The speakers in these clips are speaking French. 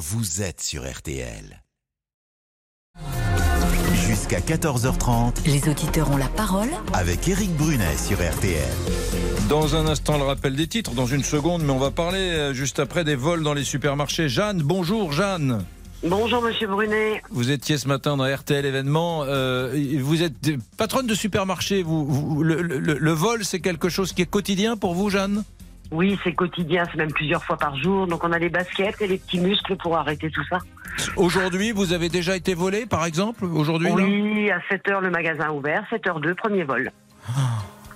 vous êtes sur RTL. Jusqu'à 14h30 Les auditeurs ont la parole avec Eric Brunet sur RTL. Dans un instant, le rappel des titres, dans une seconde, mais on va parler euh, juste après des vols dans les supermarchés. Jeanne, bonjour Jeanne. Bonjour Monsieur Brunet. Vous étiez ce matin dans RTL événement. euh, vous êtes patronne de supermarché. Vous, vous- le, le- le vol, c'est quelque chose qui est quotidien pour vous, Jeanne? Oui, c'est quotidien, c'est même plusieurs fois par jour. Donc on a les baskets et les petits muscles pour arrêter tout ça. Aujourd'hui, vous avez déjà été volé, par exemple Aujourd'hui Oui, à 7h le magasin ouvert, 7h02 premier vol.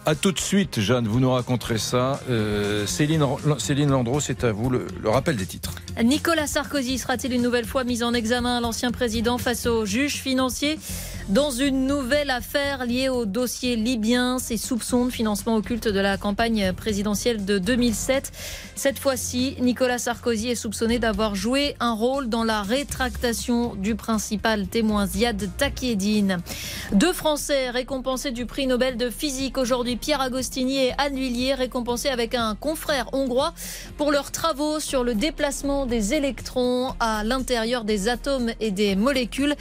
À tout de suite, Jeanne, vous nous raconterez ça. Euh, Céline, Céline Landreau, c'est à vous le, rappel des titres. Nicolas Sarkozy sera-t-il une nouvelle fois mis en examen l'ancien président face aux juges financiers dans une nouvelle affaire liée au dossier libyen, ses soupçons de financement occulte de la campagne présidentielle de 2007. Cette fois-ci, Nicolas Sarkozy est soupçonné d'avoir joué un rôle dans la rétractation du principal témoin Ziad Takieddine. Deux Français récompensés du prix Nobel de physique aujourd'hui, Pierre Agostini et Anne Lhuillier, récompensés avec un confrère hongrois pour leurs travaux sur le déplacement des électrons à l'intérieur des atomes et des molécules.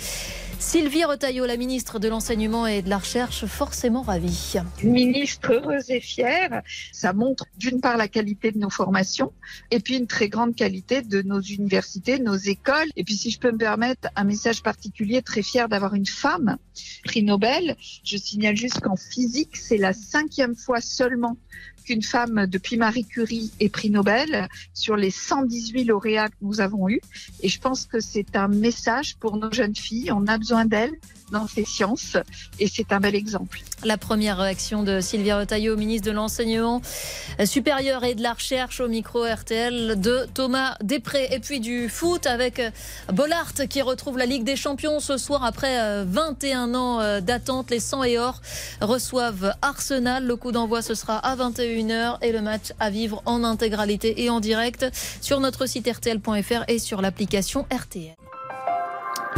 Sylvie Retailleau, la ministre de l'Enseignement et de la Recherche, forcément ravie. ministre heureuse et fière. Ça montre d'une part la qualité de nos formations et puis une très grande qualité de nos universités, nos écoles. Et puis si je peux me permettre un message particulier, très fier d'avoir une femme prix Nobel. Je signale juste qu'en physique, c'est la cinquième fois seulement qu'une femme depuis Marie Curie est prix Nobel sur les 118 lauréats que nous avons eus. Et je pense que c'est un message pour nos jeunes filles. On a besoin d'elles dans ces sciences et c'est un bel exemple. La première réaction de Sylvie Retailleau, ministre de l'Enseignement supérieur et de la Recherche au micro RTL de Thomas Després. Et puis du foot avec Bollard qui retrouve la Ligue des Champions ce soir après euh, 21 ans euh, d'attente. Les 100 et or reçoivent Arsenal. Le coup d'envoi ce sera à 21h et le match à vivre en intégralité et en direct sur notre site rtl.fr et sur l'application RTL.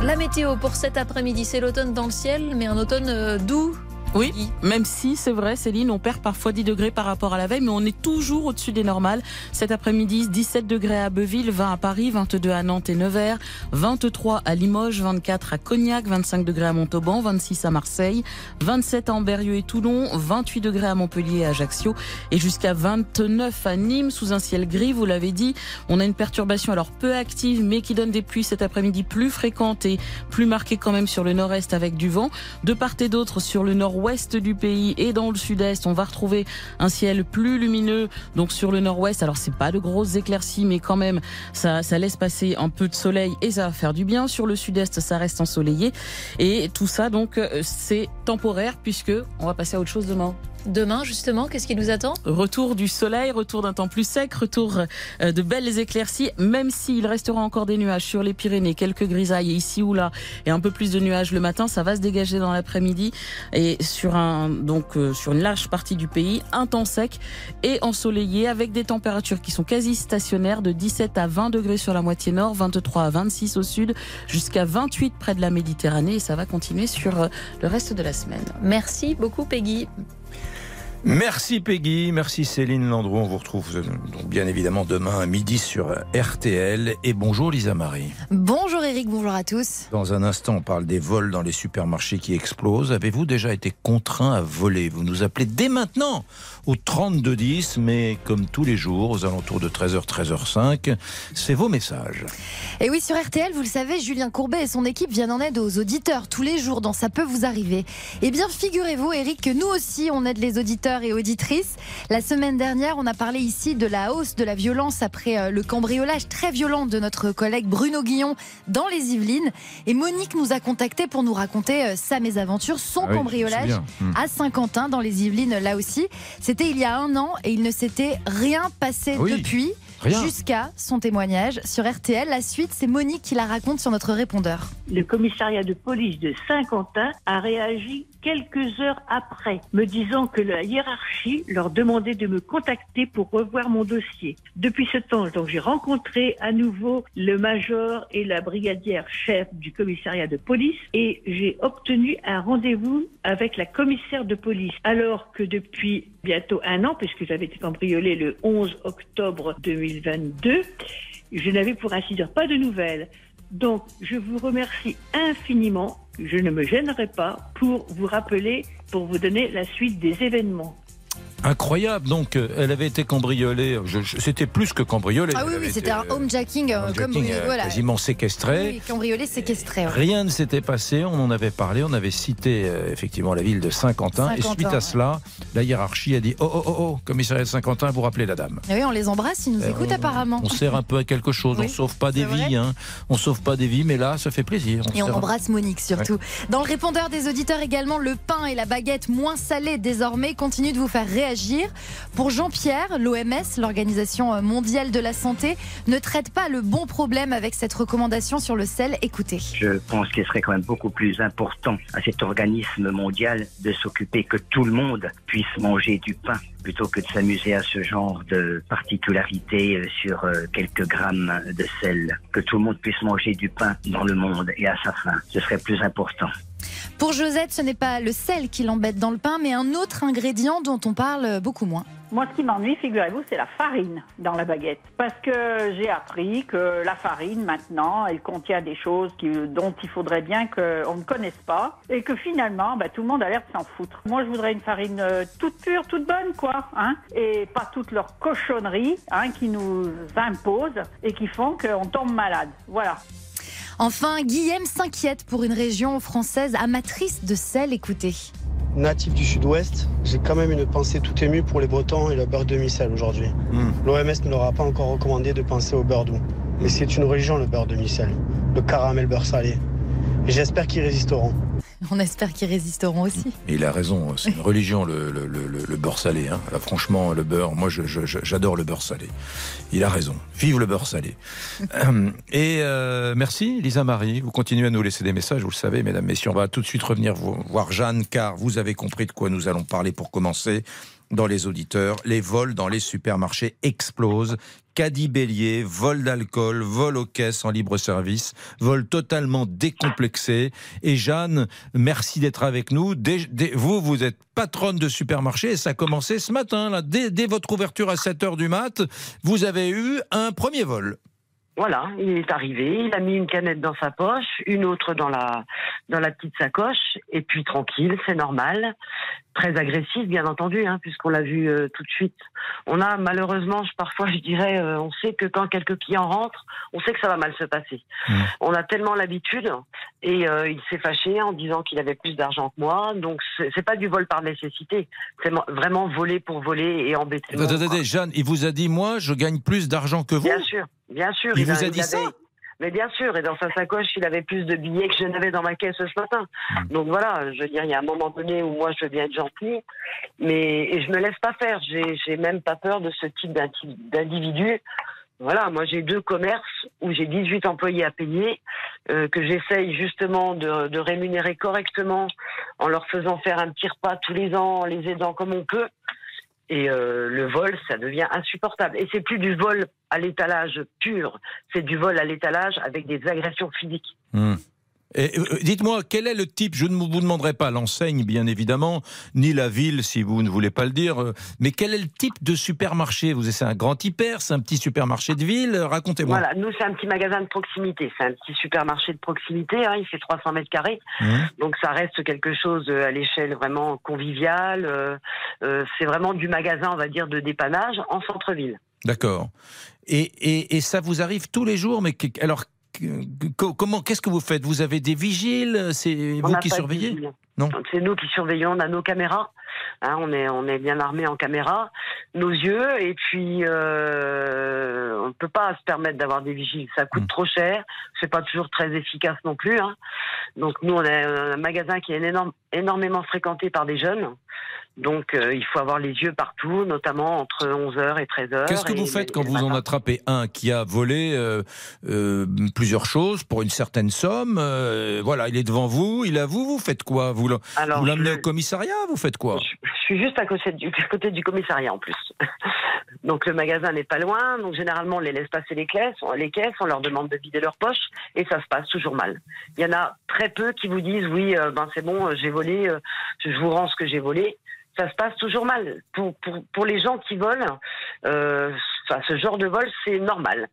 La météo pour cet après-midi, c'est l'automne dans le ciel, mais un automne euh, doux. Oui, même si c'est vrai, Céline, on perd parfois 10 degrés par rapport à la veille, mais on est toujours au-dessus des normales. Cet après-midi, 17 degrés à Beuville, 20 à Paris, 22 à Nantes et Nevers, 23 à Limoges, 24 à Cognac, 25 degrés à Montauban, 26 à Marseille, 27 à Amberieu et Toulon, 28 degrés à Montpellier et Ajaccio, et jusqu'à 29 à Nîmes, sous un ciel gris, vous l'avez dit. On a une perturbation alors peu active, mais qui donne des pluies cet après-midi plus fréquentes et plus marquées quand même sur le nord-est avec du vent. De part et d'autre, sur le nord-ouest du pays et dans le sud-est, on va retrouver un ciel plus lumineux. Donc sur le nord-ouest, alors c'est pas de grosses éclaircies, mais quand même, ça, ça laisse passer un peu de soleil et ça va faire du bien. Sur le sud-est, ça reste ensoleillé. Et tout ça, donc, euh, c'est temporaire puisque on va passer à autre chose demain. Demain, justement, qu'est-ce qui nous attend Retour du soleil, retour d'un temps plus sec, retour euh, de belles éclaircies, même s'il restera encore des nuages sur les Pyrénées, quelques grisailles ici ou là, et un peu plus de nuages le matin, ça va se dégager dans l'après-midi et sur un donc euh, sur une large partie du pays, un temps sec et ensoleillé avec des températures qui sont quasi stationnaires de 17 à 20 degrés sur la moitié nord, 23 à 26 au sud, jusqu'à 28 près de la Méditerranée et ça va continuer sur euh, le reste de la semaine. Merci beaucoup, Peggy. Merci Peggy, merci Céline Landreau. On vous retrouve euh, donc bien évidemment demain à midi sur euh, RTL. Et bonjour Lisa Marie. Bonjour Eric, bonjour à tous. Dans un instant, on parle des vols dans les supermarchés qui explosent. Avez-vous déjà été contraint à voler? Vous nous appelez dès maintenant au 3210, mais comme tous les jours, aux alentours de 13h, 13h05, c'est vos messages. Et oui, sur RTL, vous le savez, Julien Courbet et son équipe viennent en aide aux auditeurs tous les jours dans Ça peut vous arriver. Eh bien, figurez-vous, Eric, que nous aussi, on aide les auditeurs et auditrices. La semaine dernière, on a parlé ici de la hausse de la violence après euh, le cambriolage très violent de notre collègue Bruno Guillon dans les Yvelines. Et Monique nous a contacté pour nous raconter euh, sa mésaventure, son Ah oui, cambriolage. Hmm. à Saint-Quentin dans les Yvelines là aussi. C'était il y a un an et il ne s'était rien passé Oui, depuis. Jusqu'à son témoignage sur RTL. La suite, c'est Monique qui la raconte sur notre répondeur. Le commissariat de police de Saint-Quentin a réagi quelques heures après, me disant que la hiérarchie leur demandait de me contacter pour revoir mon dossier. Depuis ce temps, donc j'ai rencontré à nouveau le major et la brigadière chef du commissariat de police et j'ai obtenu un rendez-vous avec la commissaire de police. Alors que depuis bientôt un an, puisque j'avais été cambriolée le 11 octobre 2022, je n'avais pour ainsi dire pas de nouvelles. Donc, je vous remercie infiniment. Je ne me gênerai pas pour vous rappeler, pour vous donner la suite des événements. Incroyable, donc euh, elle avait été cambriolée, je- je- c'était plus que cambriolée. Ah oui, oui, c'était un euh, homejacking, euh, comme hijacking, euh, voilà. quasiment séquestré. Oui, cambriolé, séquestré. Rien ne s'était passé, on en avait parlé, on avait cité euh, effectivement la ville de Saint-Quentin. Et suite à cela, la hiérarchie a dit Oh, oh, oh, oh, commissariat de Saint-Quentin, vous rappelez la dame. Ah oui, on les embrasse, ils nous Euh, écoutent on- apparemment. On sert un peu à quelque chose, Oui, on sauve pas des vies, hein. on sauve pas des vies, mais là, ça fait plaisir. Et on embrasse Monique surtout. Dans le répondeur des auditeurs également, le pain et la baguette moins salés désormais continuent de vous faire réagir. Pour Jean-Pierre, l'OMS, l'Organisation mondiale de la santé, ne traite pas le bon problème avec cette recommandation sur le sel. Écoutez. Je pense qu'il serait quand même beaucoup plus important à cet organisme mondial de s'occuper que tout le monde puisse manger du pain plutôt que de s'amuser à ce genre de particularité euh, sur euh, quelques grammes de sel. Que tout le monde puisse manger du pain dans le monde et à sa faim. Ce serait plus important. Pour Josette, ce n'est pas le sel qui l'embête dans le pain, mais un autre ingrédient dont on parle beaucoup moins. Moi, ce qui m'ennuie, figurez-vous, c'est la farine dans la baguette. Parce que j'ai appris que la farine, maintenant, elle contient des choses dont il faudrait bien qu'on ne connaisse pas. Et que finalement, bah, tout le monde a l'air de s'en foutre. Moi, je voudrais une farine euh, toute pure, toute bonne, quoi. Hein, et pas toutes leurs cochonneries hein, qui nous imposent et qui font qu'on tombe malade. Voilà. Enfin, Guillaume s'inquiète pour une région française amatrice de sel. Écoutez. natif du sud-ouest, j'ai quand même une pensée tout émue pour les Bretons et le beurre demi-sel aujourd'hui. Hmm. L'OMS ne leur a pas encore recommandé de penser au beurre doux. Mais c'est une religion le beurre demi-sel, le caramel beurre salé. Et j'espère qu'ils résisteront. On espère qu'ils résisteront aussi. Et il a raison, c'est une religion le, le- le- le- le beurre salé. hein. Là, franchement, le beurre, moi j'adore le beurre salé. Il a raison. Vive le beurre salé. Euh, Et euh, merci Lisa Marie. Vous continuez à nous laisser des messages, vous le savez, mesdames, messieurs. On va tout de suite revenir voir Jeanne, car vous avez compris de quoi nous allons parler pour commencer. Dans les auditeurs, les vols dans les supermarchés explosent. Caddie bélier, vol d'alcool, vol aux caisses en libre service, vol totalement décomplexé. Et Jeanne, merci d'être avec nous. Vous, vous êtes patronne de supermarché et ça a commencé ce matin. Dès, votre ouverture à 7h du mat, vous avez eu un premier vol. Voilà, il est arrivé, il a mis une canette dans sa poche, une autre dans la petite sacoche, et puis tranquille, c'est normal. Très agressif, bien entendu, hein, puisqu'on l'a vu euh, tout de suite. On a malheureusement, je- parfois, je dirais, euh, on sait que quand quelques clients rentrent, on sait que ça va mal se passer. On a tellement l'habitude, et euh, il s'est fâché en disant qu'il avait plus d'argent que moi. Donc c'est pas du vol par nécessité, c'est vraiment voler pour voler et embêter. Attendez, Jeanne, il vous a dit, moi, je gagne plus d'argent que vous Bien sûr, bien sûr. Il vous a dit ça? Mais bien sûr, et dans sa sacoche, il avait plus de billets que je n'avais dans ma caisse ce matin. Hmm. Donc voilà, je veux dire, il y a un moment donné où moi je veux bien être gentil, mais et je me laisse pas faire. J'ai même pas peur de ce type d'individu. Voilà, moi j'ai deux commerces où j'ai 18 employés à payer, euh, que j'essaye justement de, de rémunérer correctement en leur faisant faire un petit repas tous les ans, en les aidant comme on peut. Et euh, le vol, ça devient insupportable. Et c'est plus du vol à l'étalage pur, c'est du vol à l'étalage avec des agressions physiques. Hmm. Et, euh, Dites-moi, quel est le type Je ne vous demanderai pas l'enseigne, bien évidemment, ni la ville, si vous ne voulez pas le dire, euh, mais quel est le type de supermarché? Vous C'est un grand hyper C'est un petit supermarché de ville? Euh, Racontez-moi. Voilà, nous c'est un petit magasin de proximité, c'est un petit supermarché de proximité, hein, il fait 300 mètres carrés, Mmh. donc ça reste quelque chose euh, à l'échelle vraiment conviviale. euh, euh, c'est vraiment du magasin, on va dire, de dépannage en centre-ville. D'accord. Et, et- et ça vous arrive tous les jours, mais alors comment Qu'est-ce que vous faites? Vous avez des vigiles? C'est vous qui surveillez? Non. C'est nous qui surveillons, on a nos caméras, hein, on est on est bien armés en caméra, nos yeux, et puis euh, on ne peut pas se permettre d'avoir des vigiles, ça coûte trop cher, c'est pas toujours très efficace non plus. hein. Donc nous on a un magasin qui est énorme- énormément fréquenté par des jeunes, donc euh, il faut avoir les yeux partout, notamment entre 11h et 13h. Qu'est-ce que vous faites quand vous en attrapez un qui a volé euh, euh, plusieurs choses pour une certaine somme Voilà, il est devant vous, il avoue, vous faites quoi? Vous l'amenez au commissariat Vous faites quoi? Je suis juste à côté du, à côté du commissariat en plus. Donc le magasin n'est pas loin, donc généralement on les laisse passer les caisses, on, les caisses, on leur demande de vider leurs poches et ça se passe toujours mal. Il y en a très peu qui vous disent oui, ben c'est bon, j'ai volé, euh, je vous rends ce que j'ai volé. Ça se passe toujours mal. Pour, pour, pour les gens qui volent, euh, ce genre de vol, c'est normal.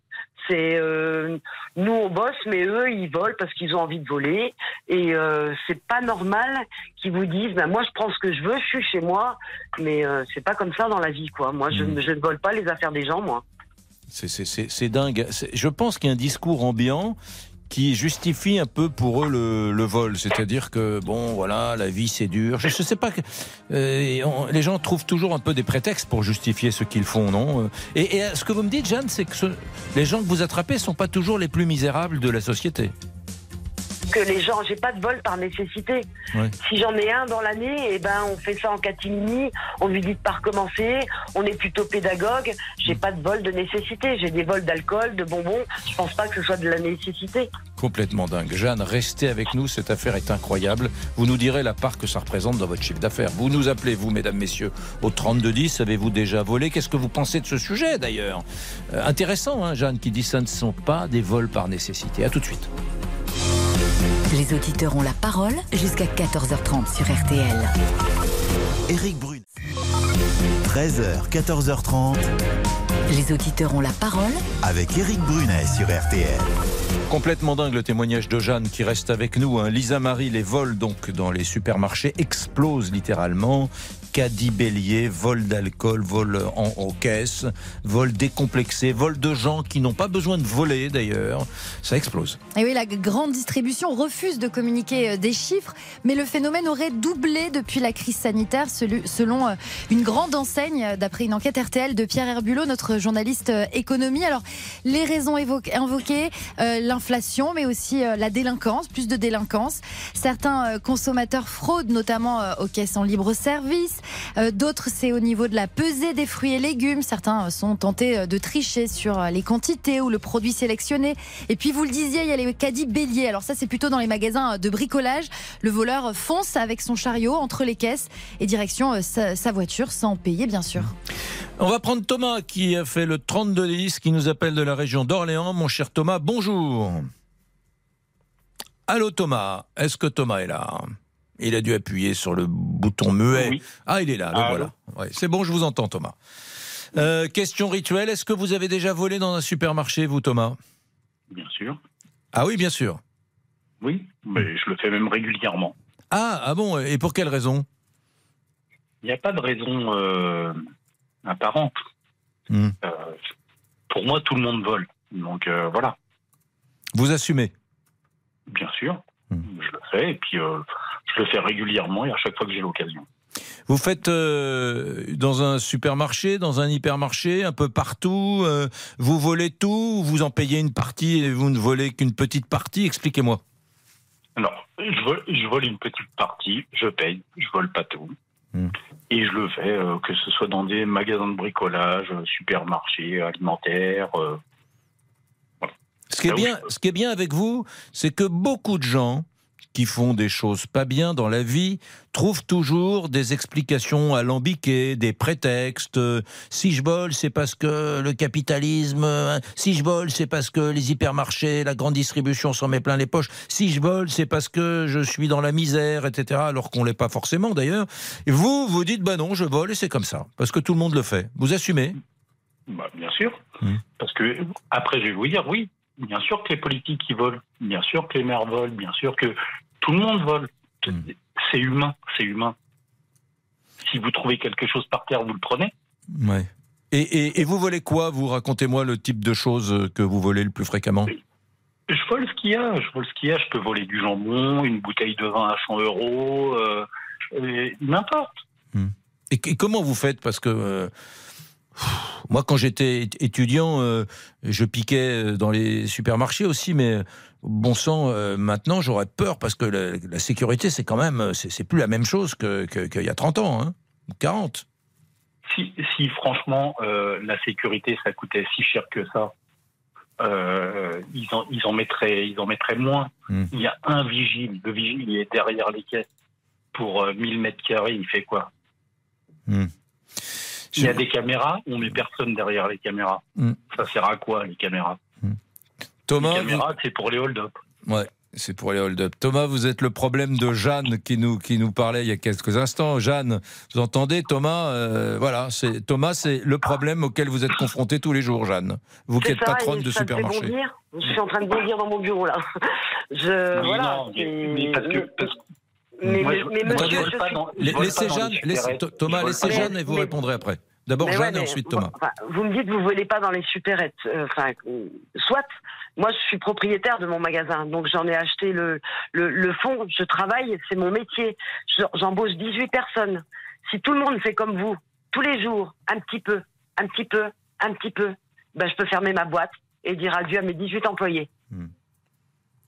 C'est euh, nous on bosse, mais eux ils volent parce qu'ils ont envie de voler. Et euh, c'est pas normal qu'ils vous disent, ben moi je prends ce que je veux, je suis chez moi, mais euh, c'est pas comme ça dans la vie quoi. Moi je, Mm. je ne vole pas les affaires des gens, moi. C'est- dingue. Je pense qu'il y a un discours ambiant qui justifie un peu pour eux le, vol. C'est-à-dire que, bon, voilà, la vie c'est dur. Je ne sais pas. que- euh, on- les gens trouvent toujours un peu des prétextes pour justifier ce qu'ils font, non et, et, euh, ce que vous me dites, Jeanne, c'est que les gens que vous attrapez ne sont pas toujours les plus misérables de la société. Que les gens, j'ai pas de vol par nécessité. Si j'en ai un dans l'année, eh ben on fait ça en catimini. On lui dit de pas recommencer. On est plutôt pédagogue. J'ai pas de vol de nécessité. J'ai des vols d'alcool, de bonbons. Je pense pas que ce soit de la nécessité. Complètement dingue. Jeanne, restez avec nous, cette affaire est incroyable. Vous nous direz la part que ça représente dans votre chiffre d'affaires. Vous nous appelez, vous, mesdames, messieurs, au 3210. Avez-vous déjà volé? Qu'est-ce que vous pensez de ce sujet, d'ailleurs? Euh, Intéressant, hein, Jeanne, qui dit ça ne sont pas des vols par nécessité. À tout de suite. Les auditeurs ont la parole jusqu'à 14h30 sur RTL. Éric Brunet. 13h, 14h30. Les auditeurs ont la parole avec Éric Brunet sur RTL. Complètement dingue le témoignage de Jeanne qui reste avec nous. hein. Lisa Marie, les vols donc dans les supermarchés explosent littéralement. Caddie bélier, vol d'alcool, vol en, en caisse, vol décomplexé, vol de gens qui n'ont pas besoin de voler d'ailleurs. Ça explose. Et oui, la grande distribution refuse de communiquer euh, des chiffres, mais le phénomène aurait doublé depuis la crise sanitaire, selon euh, une grande enseigne, euh, d'après une enquête RTL de Pierre Herbulot, notre journaliste euh, économie. Alors, les raisons invoquées, euh, l'inflation, mais aussi euh, la délinquance, plus de délinquance. Certains euh, consommateurs fraudent, notamment euh, aux caisses en libre-service. Euh, D'autres, c'est au niveau de la pesée des fruits et légumes. Certains euh, sont tentés euh, de tricher sur euh, les quantités ou le produit sélectionné. Et puis, vous le disiez, il y a les caddies béliers. Alors ça, c'est plutôt dans les magasins euh, de bricolage. Le voleur fonce avec son chariot entre les caisses et direction euh, sa, voiture sans payer, bien sûr. On va prendre Thomas qui a fait le 3210, qui nous appelle de la région d'Orléans. Mon cher Thomas, bonjour. Allô Thomas, est-ce que Thomas est là? Il a dû appuyer sur le bouton muet. Ah, il est là, le Allô voilà. Ouais, c'est bon, je vous entends Thomas. Euh, question rituelle, est-ce que vous avez déjà volé dans un supermarché, vous Thomas? Bien sûr. Ah oui, bien sûr. Oui, mais je le fais même régulièrement. Ah, ah bon, et pour quelle raison? Il n'y a pas de raison euh, apparente. Hmm. Euh, pour moi, tout le monde vole. Donc voilà, Vous assumez? Bien sûr, Hmm. je le fais et puis je le fais régulièrement et à chaque fois que j'ai l'occasion. Vous faites euh, dans un supermarché, dans un hypermarché, un peu partout. euh, vous volez tout, ou vous en payez une partie et vous ne volez qu'une petite partie. Expliquez-moi. Alors, je vole, je vole une petite partie, je paye, je vole pas tout. Hmm. Et je le fais, euh, que ce soit dans des magasins de bricolage, supermarchés, alimentaires. Ce qui est bien, ce qui est bien avec vous, c'est que beaucoup de gens qui font des choses pas bien dans la vie trouvent toujours des explications alambiquées, des prétextes. Si je vole, c'est parce que le capitalisme. euh, Si je vole, c'est parce que les hypermarchés, la grande distribution s'en met plein les poches. Si je vole, c'est parce que je suis dans la misère, etc. Alors qu'on l'est pas forcément d'ailleurs. Et vous, vous dites, bah non, je vole et c'est comme ça. Parce que tout le monde le fait. Vous assumez? Bah, bien sûr. Hmm. Parce que, après, je vais vous dire, oui, bien sûr que les politiques qui volent, bien sûr que les maires volent, bien sûr que tout le monde vole. C'est humain, c'est humain. Si vous trouvez quelque chose par terre, vous le prenez. Ouais. Et, et- et vous volez quoi? Vous racontez-moi le type de choses que vous volez le plus fréquemment. Je vole ce qu'il y a, je vole ce qu'il y a. Je peux voler du jambon, une bouteille de vin à 100 euros, euh, n'importe. Et, et comment vous faites? Parce que euh, moi, quand j'étais étudiant, euh, je piquais dans les supermarchés aussi, mais bon sang, euh, maintenant, j'aurais peur parce que la, la sécurité, c'est quand même, c'est c'est plus la même chose que- que- qu'il y a 30 ans, hein, ou 40. Si, si franchement, euh, la sécurité, ça coûtait si cher que ça, euh, ils, en, ils, en mettraient, ils en mettraient moins. Hmm. Il y a un vigile. Le vigile, il est derrière les caisses. Pour euh, 1000 mètres carrés, il fait quoi? Hmm. Il y a des caméras, on met personne derrière les caméras. Hmm. Ça sert à quoi, les caméras? Thomas, Les caméras, c'est pour les hold-up. Ouais. C'est pour les hold-up. Thomas, vous êtes le problème de Jeanne qui nous, qui nous parlait il y a quelques instants. Jeanne, vous entendez Thomas euh, Voilà, c'est Thomas, c'est le problème auquel vous êtes confronté tous les jours, Jeanne. Vous qui êtes ça, patronne de ça me fait supermarché. bondir. Je suis en train de bondir dans mon bureau là. Je, Mais voilà, non, mais, mais parce que. Parce, Mais- moi, mais- je- mais moi, monsieur, je suis- Laissez Jeanne, laissez-. Thomas, laissez Jeanne et vous mais- répondrez après. D'abord Jeanne ouais, et mais ensuite Thomas. enfin, vous me dites que vous volez pas dans les supérettes. Euh, Enfin, euh, soit. Moi, je suis propriétaire de mon magasin, donc j'en ai acheté le, le, le fond. Je travaille, c'est mon métier. Je- J'embauche 18 personnes. Si tout le monde fait comme vous, tous les jours, un petit peu, un petit peu, un petit peu, ben, je peux fermer ma boîte et dire adieu à mes 18 employés.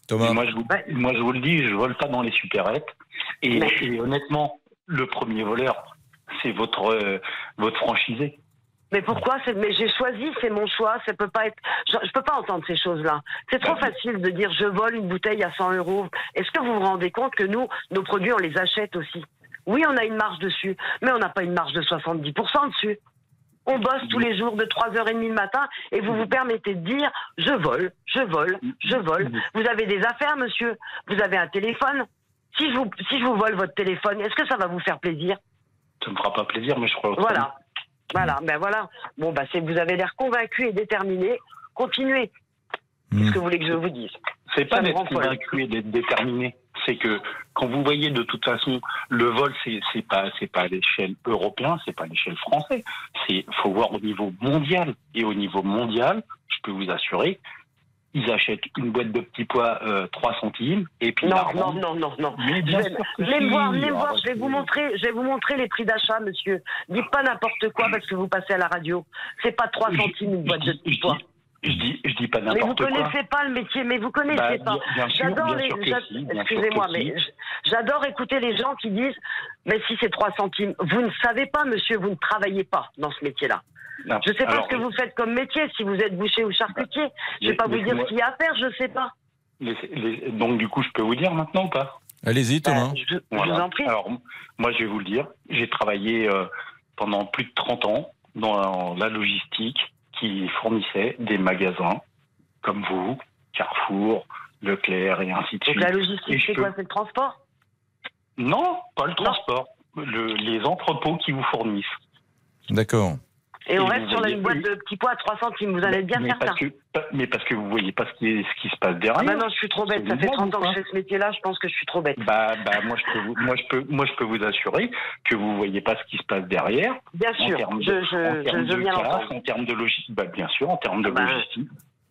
Thomas. Moi, je vous, moi, je vous le dis, je vole pas dans les supérettes. Et, et honnêtement, le premier voleur, c'est votre, euh, votre franchisé. Mais pourquoi Mais j'ai choisi, c'est mon choix. Ça peut pas être. Je, je peux pas entendre ces choses-là. C'est trop facile de dire je vole une bouteille à 100 euros. Est-ce que vous vous rendez compte que nous, nos produits, on les achète aussi? Oui, on a une marge dessus, mais on n'a pas une marge de 70% dessus. On bosse tous les jours de 3h30 le matin et vous vous permettez de dire je vole, je vole, je vole. Vous avez des affaires, monsieur. Vous avez un téléphone. Si je vous, si je vous vole votre téléphone, est-ce que ça va vous faire plaisir? Ça me fera pas plaisir, mais je crois. voilà. Voilà, ben voilà. Bon, bah, c'est, vous avez l'air convaincu et déterminé. Continuez. Qu'est-ce que vous voulez que je vous dise C'est pas d'être convaincu et d'être déterminé. C'est que quand vous voyez de toute façon le vol, c'est c'est pas c'est pas à l'échelle européenne, c'est pas à l'échelle française. C'est faut voir au niveau mondial et au niveau mondial, je peux vous assurer, ils achètent une boîte de petits pois euh, 3 centimes et puis Non, non, non, non, non. Mais bien venez voir, venez voir. Je vais vous montrer, je vais vous montrer les prix d'achat, monsieur. Dites pas n'importe quoi parce que vous passez à la radio. C'est pas 3 centimes une boîte de petits pois. Je dis je dis pas Mais vous n'importe quoi. connaissez pas le métier, mais vous connaissez Bah, pas. J'adore les, si, excusez-moi, mais si. j'adore écouter les gens qui disent, mais si c'est 3 centimes, vous ne savez pas, monsieur, vous ne travaillez pas dans ce métier-là. Non, Je sais pas alors, ce que vous faites comme métier, si vous êtes boucher ou charcutier. Je vais pas vous dire ce qu'il y a à faire, je sais pas. donc du coup, je peux vous dire maintenant ou pas? Allez-y, Thomas. je, Voilà. vous en prie. Alors, moi, je vais vous le dire. J'ai travaillé euh, pendant plus de 30 ans dans la logistique qui fournissait des magasins comme vous, Carrefour, Leclerc et ainsi de Donc suite. la logistique, je c'est peux- quoi C'est le transport? Non, pas le transport. Le- les entrepôts qui vous fournissent. D'accord. Et on reste sur la voyez- boîte de petits pois à 3 centimes, vous allez bien mais faire ça. parce que, mais parce que vous voyez pas ce qui, est- ce qui se passe derrière. Ah bah non, je suis trop bête, ça fait 30 ans que je fais ce métier-là, je pense que je suis trop bête. Bah, bah, moi, je peux vous, moi, je peux, moi, je peux vous assurer que vous voyez pas ce qui se passe derrière. Bien En sûr, termes de- je- je- en termes je veux de bien casse, l'entendre. En termes de logistique, bah, bien sûr, en termes de Bah, logistique.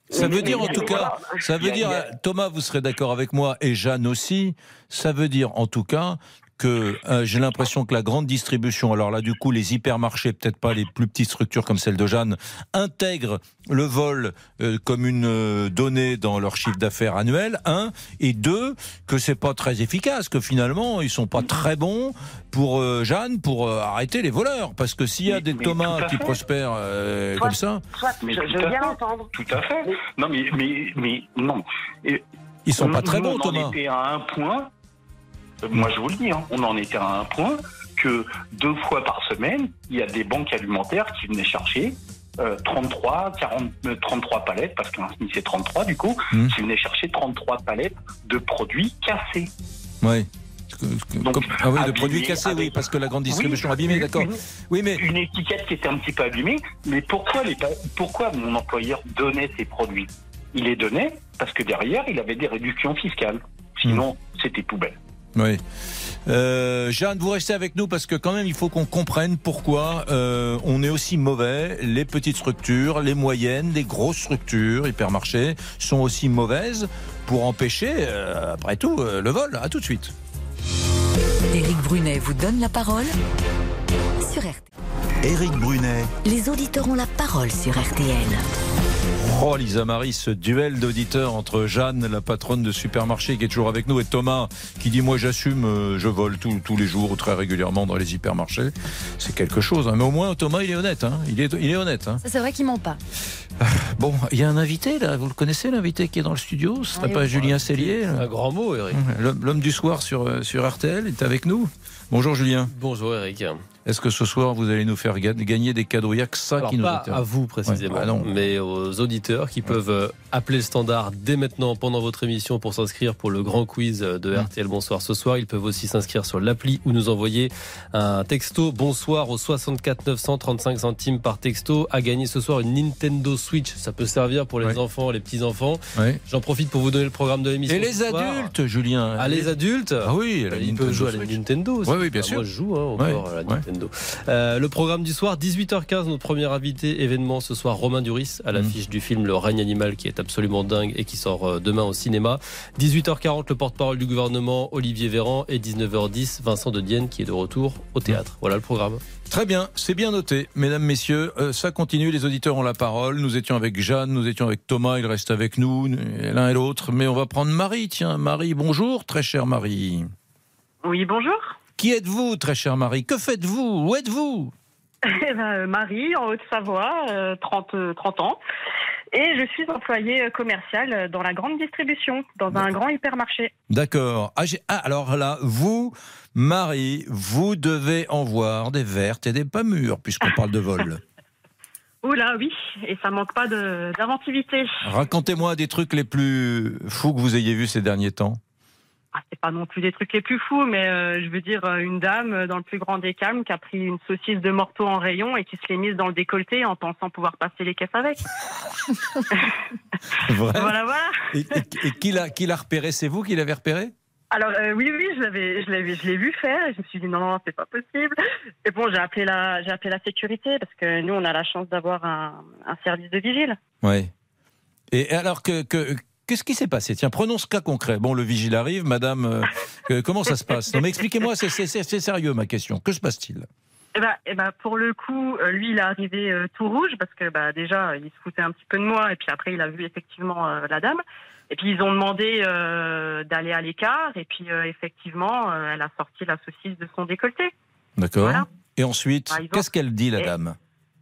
Ça veut dire en tout cas, ça veut dire, Thomas, vous serez d'accord avec moi et Jeanne aussi, ça veut dire en tout cas que euh, j'ai l'impression que la grande distribution, alors là du coup les hypermarchés, peut-être pas les plus petites structures comme celle de Jeanne, intègrent le vol euh, comme une euh, donnée dans leur chiffre d'affaires annuel, un, et deux, que c'est pas très efficace, que finalement ils sont pas très bons pour euh, Jeanne pour euh, arrêter les voleurs, parce que s'il y a des mais Thomas qui fait. prospèrent euh, Soit- comme ça, Soit, Mais je, je veux bien l'entendre. Tout à fait. Non, mais, mais, mais non. Et ils sont pas très bons, on Thomas. était à un point. Moi, je vous le dis, hein, on en était à un point que deux fois par semaine, il y a des banques alimentaires qui venaient chercher euh, 33, 40, euh, 33 palettes, parce qu'un SMIC c'est 33 du coup, Mmh. qui venaient chercher 33 palettes de produits cassés. Oui. Donc, Comme- ah oui, de produits cassés, oui, parce que la grande distribution Oui, abîmée, d'accord. une- Oui, mais Une étiquette qui était un petit peu abîmée, mais pourquoi, les, pourquoi mon employeur donnait ces produits? Il les donnait parce que derrière, il avait des réductions fiscales. Sinon, c'était poubelle. Oui. Euh, Jeanne, vous restez avec nous parce que quand même, il faut qu'on comprenne pourquoi euh, on est aussi mauvais. Les petites structures, les moyennes, les grosses structures, hypermarchés, sont aussi mauvaises pour empêcher, euh, après tout, le vol. À tout de suite. Éric Brunet vous donne la parole sur RTL. Éric Brunet, Les auditeurs ont la parole sur RTL. Oh, Lisa Marie, ce duel d'auditeurs entre Jeanne, la patronne de supermarché qui est toujours avec nous, et Thomas qui dit Moi j'assume, euh, je vole tous- tous les jours ou très régulièrement dans les hypermarchés. C'est quelque chose. hein. Mais au moins, Thomas, il est honnête. hein. Il, est, il est honnête. hein. C'est vrai qu'il ment pas. Bon, il y a un invité là, vous le connaissez l'invité qui est dans le studio? Ce serait Oui, pas oui. Julien Cellier Un grand mot, Eric. L'homme l'homme du soir sur, euh, sur RTL est avec nous. Bonjour Julien. Bonjour, Eric. Est-ce que ce soir, vous allez nous faire ga- gagner des cadeaux Il n'y a que ça Alors, qui nous pas intéresse. à vous précisément, Ouais, bah non. mais aux auditeurs qui peuvent euh, appeler le standard dès maintenant pendant votre émission pour s'inscrire pour le grand quiz de RTL Bonsoir ce soir. Ils peuvent aussi s'inscrire sur l'appli ou nous envoyer un texto bonsoir au 64 900 35 centimes par texto à gagner ce soir une Nintendo Switch. Ça peut servir pour les Ouais. enfants, les petits enfants. Ouais. J'en profite pour vous donner le programme de l'émission. Et les soir. adultes, Julien Ah, les adultes Ah oui, la Ils Nintendo peuvent jouer à la. Nintendo aussi. Oui, oui, bien Enfin, sûr. Moi, je joue hein, encore à la ouais. Nintendo. Euh, le programme du soir, 18h15, notre premier invité événement ce soir, Romain Duris, à Mm. l'affiche du film Le règne animal qui est absolument dingue et qui sort euh, demain au cinéma. 18h40, le porte-parole du gouvernement, Olivier Véran. Et 19h10, Vincent de Dienne qui est de retour au théâtre. Voilà le programme. Très bien, c'est bien noté. Mesdames, messieurs, euh, ça continue, les auditeurs ont la parole. Nous étions avec Jeanne, nous étions avec Thomas, il reste avec nous, l'un et l'autre. Mais on va prendre Marie, tiens. Marie, bonjour, très chère Marie. Oui, bonjour. Qui êtes-vous, très chère Marie? Que faites-vous? Où êtes-vous? Eh ben, euh, Marie, en Haute-Savoie, euh, 30, euh, 30 ans. Et je suis employée euh, commerciale dans la grande distribution, dans un grand hypermarché. D'accord. Ah, ah, alors là, vous, Marie, vous devez en voir des vertes et des pas mûres, puisqu'on parle de vol. Oula, oui, et ça manque pas d'inventivité. Racontez-moi des trucs les plus fous que vous ayez vus ces derniers temps. Ah, c'est pas non plus des trucs les plus fous, mais euh, je veux dire, euh, une dame euh, dans le plus grand des calmes qui a pris une saucisse de morteau en rayon et qui se l'est mise dans le décolleté en pensant pouvoir passer les caisses avec. Voilà, voilà. Et, et- et qui l'a qui l'a repéré? C'est vous qui l'avez repéré? Alors euh, oui, oui, je l'avais, je l'avais, je l'ai vu faire. Et je me suis dit non, non, c'est pas possible. Et bon, j'ai appelé la, j'ai appelé la sécurité parce que nous, on a la chance d'avoir un, un service de vigile. Oui. Et alors que, que- qu'est-ce qui s'est passé? Tiens, prenons ce cas concret. Bon, le vigile arrive, Madame. euh, euh, comment ça se passe? Non, mais expliquez-moi. C'est, sérieux ma question. Que se passe-t-il? Eh ben, eh ben, pour le coup, euh, lui, il est arrivé euh, tout rouge parce que bah, déjà, il se foutait un petit peu de moi et puis après, il a vu effectivement euh, la dame. Et puis ils ont demandé euh, d'aller à l'écart et puis effectivement, elle a sorti la saucisse de son décolleté. D'accord. Voilà. Et ensuite, qu'est-ce qu'elle dit, la Et- dame?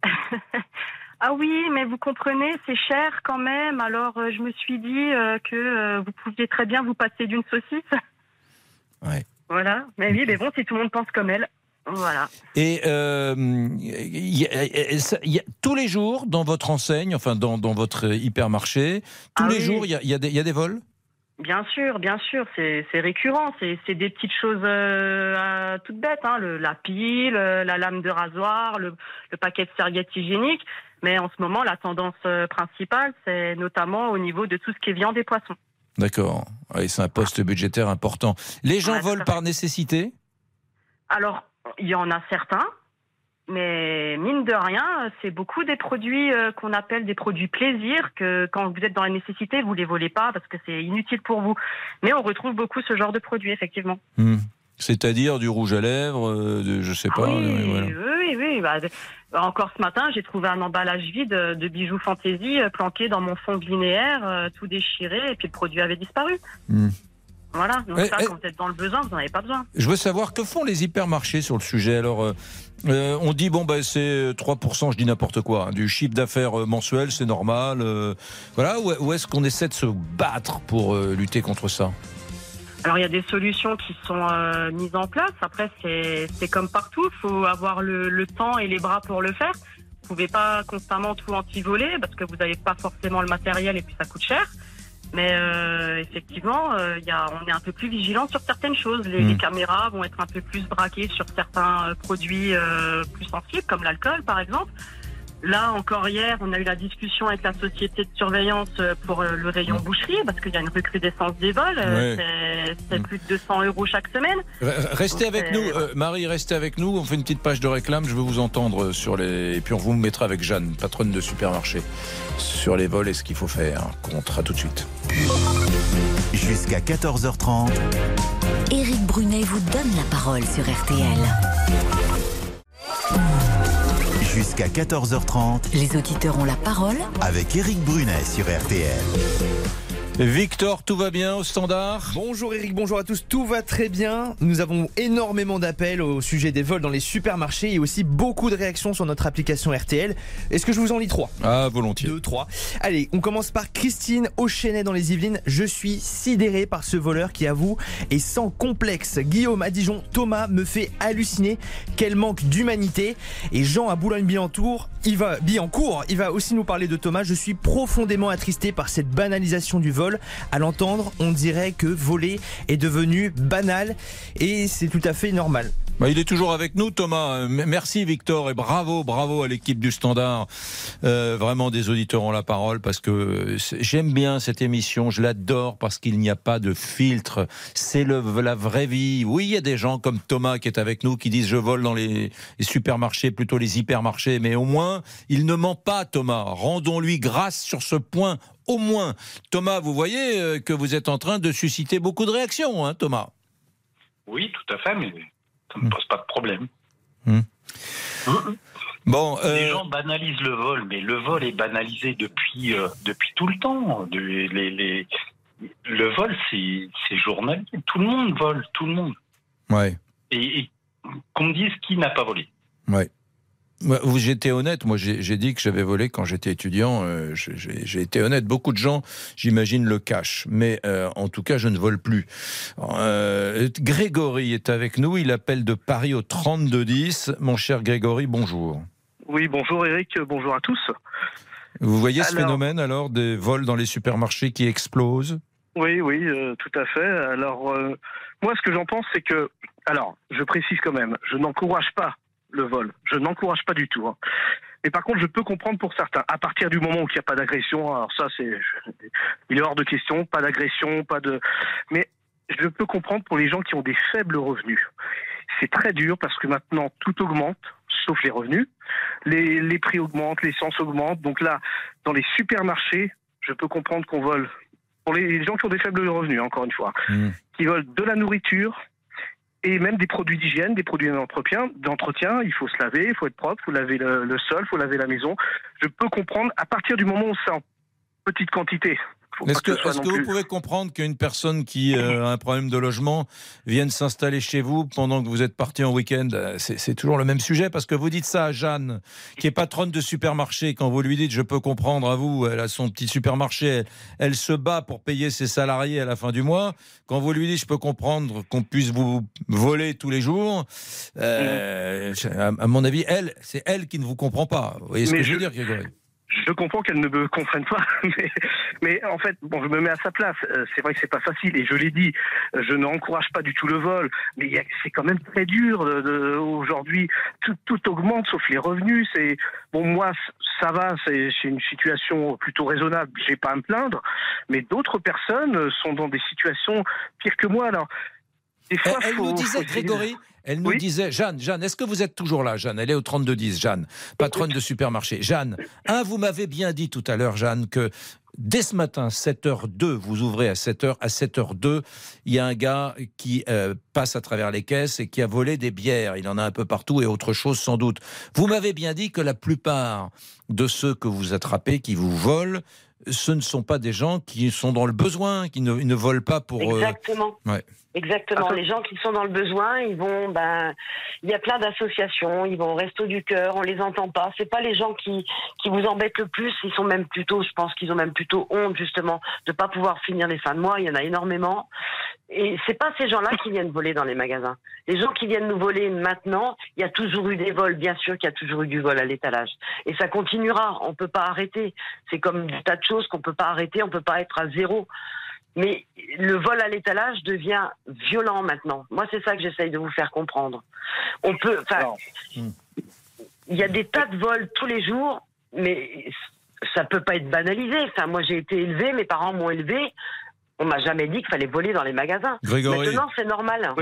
Ah oui, mais vous comprenez, c'est cher quand même. Alors euh, je me suis dit euh, que euh, vous pouviez très bien vous passer d'une saucisse. Ouais. Voilà. Mais oui, mais bon, si tout le monde pense comme elle. Voilà. Et euh, il y a- et ça- il y a- tous les jours, dans votre enseigne, enfin dans, dans votre hypermarché, tous Ah les oui. jours, il y a, des- y a des vols? Bien sûr, bien sûr, c'est récurrent. C'est des petites choses euh, toutes bêtes, hein, le, la pile, la lame de rasoir, le, le paquet de serviettes hygiéniques. Mais en ce moment, la tendance euh, principale, c'est notamment au niveau de tout ce qui est viande et poisson. D'accord. Oui, c'est un poste budgétaire important. Les gens Ouais, volent par nécessité? Alors, il y en a certains, mais mine de rien, c'est beaucoup des produits euh, qu'on appelle des produits plaisir, que quand vous êtes dans la nécessité, vous les volez pas parce que c'est inutile pour vous. Mais on retrouve beaucoup ce genre de produits, effectivement. Hmm. C'est-à-dire du rouge à lèvres, euh, de, je sais pas. oui, euh, voilà. oui, oui. bah, de- encore ce matin, j'ai trouvé un emballage vide euh, de bijoux fantaisie euh, planqué dans mon fond linéaire, euh, tout déchiré, et puis le produit avait disparu. Hmm. Voilà, donc Eh, ça, eh. quand vous êtes dans le besoin, vous n'en avez pas besoin. Je veux savoir que font les hypermarchés sur le sujet. Alors, euh, on dit bon ben c'est 3%, je dis n'importe quoi, hein, du chiffre d'affaires mensuel, c'est normal. euh, voilà, ou, ou est-ce qu'on essaie de se battre pour euh, lutter contre ça? Alors il y a des solutions qui sont euh, mises en place. Après, c'est comme partout, il faut avoir le, le temps et les bras pour le faire. Vous pouvez pas constamment tout anti-voler parce que vous n'avez pas forcément le matériel et puis ça coûte cher. Mais euh, effectivement, euh, y a, on est un peu plus vigilant sur certaines choses. Les, les caméras vont être un peu plus braquées sur certains euh, produits euh, plus sensibles, comme l'alcool par exemple. Là, encore hier, on a eu la discussion avec la société de surveillance euh, pour euh, le rayon boucherie, parce qu'il y a une recrudescence des vols. Euh, Ouais. c'est- C'est plus de 200 euros chaque semaine. Re- Restez Donc, avec nous, euh, Marie, restez avec nous. On fait une petite page de réclame. Je veux vous entendre sur les. Et puis on vous mettra avec Jeanne, patronne de supermarché, sur les vols et ce qu'il faut faire. Contre à tout de suite. Jusqu'à 14h30. Éric Brunet vous donne la parole sur RTL. Jusqu'à 14h30. Les auditeurs ont la parole Avec Éric Brunet sur RTL. Victor, tout va bien au standard Bonjour Eric, bonjour à tous, tout va très bien. Nous avons énormément d'appels au sujet des vols dans les supermarchés et aussi beaucoup de réactions sur notre application RTL. Est-ce que je vous en lis trois? Ah, volontiers. Deux, trois. Allez, on commence par Christine Auchenet dans les Yvelines. Je suis sidéré par ce voleur qui avoue et sans complexe. Guillaume à Dijon, Thomas me fait halluciner. Quel manque d'humanité. Et Jean à Boulogne-Billancourt, il va, Billancourt, il va aussi nous parler de Thomas. Je suis profondément attristé par cette banalisation du vol. À l'entendre, on dirait que voler est devenu banal et c'est tout à fait normal. Bah, il est toujours avec nous, Thomas. Merci, Victor, et bravo, bravo à l'équipe du Standard. Euh, vraiment, des auditeurs ont la parole parce que j'aime bien cette émission. Je l'adore parce qu'il n'y a pas de filtre. C'est la vraie vie. Oui, il y a des gens comme Thomas qui est avec nous qui disent je vole dans les supermarchés, plutôt les hypermarchés, mais au moins, il ne ment pas, Thomas. Rendons-lui grâce sur ce point au moins. Thomas, vous voyez euh, que vous êtes en train de susciter beaucoup de réactions, hein, Thomas Oui, tout à fait, mais ça ne me pose pas de problème. Hmm. Bon, Les euh, gens banalisent le vol, mais le vol est banalisé depuis, euh, depuis tout le temps. De- les- les- le vol, c'est c'est journalier. Tout le monde vole, tout le monde. ouais. Et, et qu'on me dise qui n'a pas volé. Ouais. J'étais honnête, moi j'ai dit que j'avais volé quand j'étais étudiant, euh, j'ai- été honnête. Beaucoup de gens, j'imagine, le cachent, mais euh, en tout cas je ne vole plus. Euh, Grégory est avec nous, il appelle de Paris au 3210. Mon cher Grégory, bonjour. Oui, bonjour Eric, bonjour à tous. Vous voyez ce Alors- phénomène alors des vols dans les supermarchés qui explosent? Oui, oui, tout à fait. Alors, moi, ce que j'en pense, c'est que, alors, je précise quand même, je n'encourage pas le vol. Je n'encourage pas du tout. hein. Mais par contre, je peux comprendre pour certains. À partir du moment où il n'y a pas d'agression, alors ça, c'est, il est hors de question, pas d'agression, pas de. Mais je peux comprendre pour les gens qui ont des faibles revenus. C'est très dur parce que maintenant tout augmente, sauf les revenus. Les, les prix augmentent, l'essence augmente. Donc là, dans les supermarchés, je peux comprendre qu'on vole. Pour les gens qui ont des faibles revenus, encore une fois, qui veulent de la nourriture et même des produits d'hygiène, des produits d'entretien. Il faut se laver, il faut être propre, il faut laver le, sol, il faut laver la maison. Je peux comprendre à partir du moment où en petite quantité. Est-ce que, vous pouvez comprendre qu'une personne qui euh, a un problème de logement vienne s'installer chez vous pendant que vous êtes parti en week-end Euh, C'est toujours le même sujet parce que vous dites ça à Jeanne, qui est patronne de supermarché. Quand vous lui dites je peux comprendre à vous, elle a son petit supermarché, elle, elle se bat pour payer ses salariés à la fin du mois. Quand vous lui dites je peux comprendre qu'on puisse vous voler tous les jours, euh, à, à mon avis, elle, c'est elle qui ne vous comprend pas. Vous voyez ce Mais que je veux je- dire, Grégory? Je comprends qu'elle ne me comprenne pas, mais, mais en fait, bon, je me mets à sa place. Euh, C'est vrai que c'est pas facile, et je l'ai dit, euh, je n'encourage pas du tout le vol, mais c'est quand même très dur de- aujourd'hui. Tout, tout augmente, sauf les revenus. C'est bon, moi, ça va, c'est une situation plutôt raisonnable. J'ai pas à me plaindre, mais d'autres personnes euh, sont dans des situations pires que moi. Alors, fois, Elle, faut- nous disait, Grégory, elle nous disait, Jeanne, Jeanne, est-ce que vous êtes toujours là, Jeanne? Elle est au 3210, Jeanne, patronne de supermarché. Jeanne, un, vous m'avez bien dit tout à l'heure, Jeanne, que dès ce matin, 7h02, vous ouvrez à 7h, à 7h02, il y a un gars qui euh, passe à travers les caisses et qui a volé des bières. Il en a un peu partout et autre chose sans doute. Vous m'avez bien dit que la plupart de ceux que vous attrapez, qui vous volent, ce ne sont pas des gens qui sont dans le besoin, qui ne, ils ne volent pas pour... euh, Exactement. ouais. Exactement. Les gens qui sont dans le besoin, ils vont, ben, il y a plein d'associations, ils vont au resto du cœur, on les entend pas. C'est pas les gens qui qui vous embêtent le plus. Ils sont même plutôt, je pense qu'ils ont même plutôt honte justement de pas pouvoir finir les fins de mois. Il y en a énormément. Et c'est pas ces gens-là qui viennent voler dans les magasins. Les gens qui viennent nous voler maintenant, il y a toujours eu des vols, bien sûr qu'il y a toujours eu du vol à l'étalage. Et ça continuera. On peut pas arrêter. C'est comme des tas de qu'on peut pas arrêter. On peut pas être à zéro. Mais le vol à l'étalage devient violent maintenant. Moi, c'est ça que j'essaye de vous faire comprendre. On peut, il y a des tas de vols tous les jours, mais ça peut pas être banalisé. Enfin, moi, j'ai été élevé, mes parents m'ont élevé. On m'a jamais dit qu'il fallait voler dans les magasins. Grégory. Maintenant, c'est normal.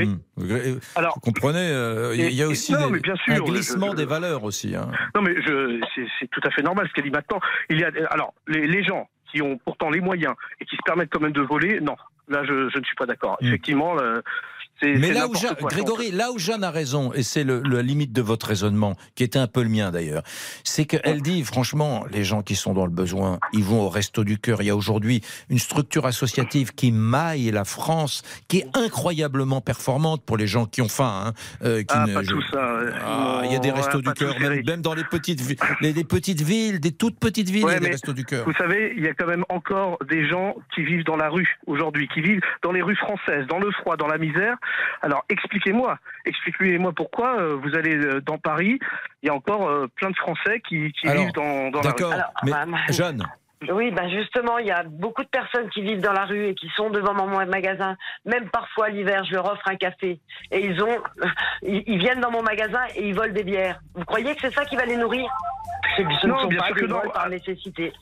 Alors, vous comprenez, euh, il y a aussi non, des- mais bien sûr, un glissement je- des valeurs aussi. hein. Non, mais je, c'est, tout à fait normal ce qu'elle dit maintenant. Il y a, alors, les, les gens qui ont pourtant les moyens et qui se permettent quand même de voler, non. Là, je, je ne suis pas d'accord. Effectivement, le- C'est- Mais là où quoi. Grégory, là où Jeanne a raison, et c'est le, la limite de votre raisonnement, qui était un peu le mien d'ailleurs, c'est qu'elle dit, franchement, les gens qui sont dans le besoin, ils vont au resto du cœur. Il y a aujourd'hui une structure associative qui maille la France, qui est incroyablement performante pour les gens qui ont faim. hein, euh, qui Ah, ne- pas je- tout ça. Ah, il y a des restos du cœur, même, même dans les petites, les, les petites villes, des toutes petites villes, il y a des restos du cœur. Vous savez, il y a quand même encore des gens qui vivent dans la rue aujourd'hui, qui vivent dans les rues françaises, dans le froid, dans la misère. Alors expliquez-moi, expliquez-moi pourquoi euh, vous allez euh, dans Paris, il y a encore euh, plein de Français qui, qui Alors, vivent dans, dans la rue. D'accord, mais bah, Jeanne, Oui, ben justement, il y a beaucoup de personnes qui vivent dans la rue et qui sont devant mon magasin. Même parfois l'hiver, je leur offre un café et ils ont, ils, viennent dans mon magasin et ils volent des bières. Vous croyez que c'est ça qui va les nourrir? Ce ne Non, sont bien pas sûr que non. par nécessité.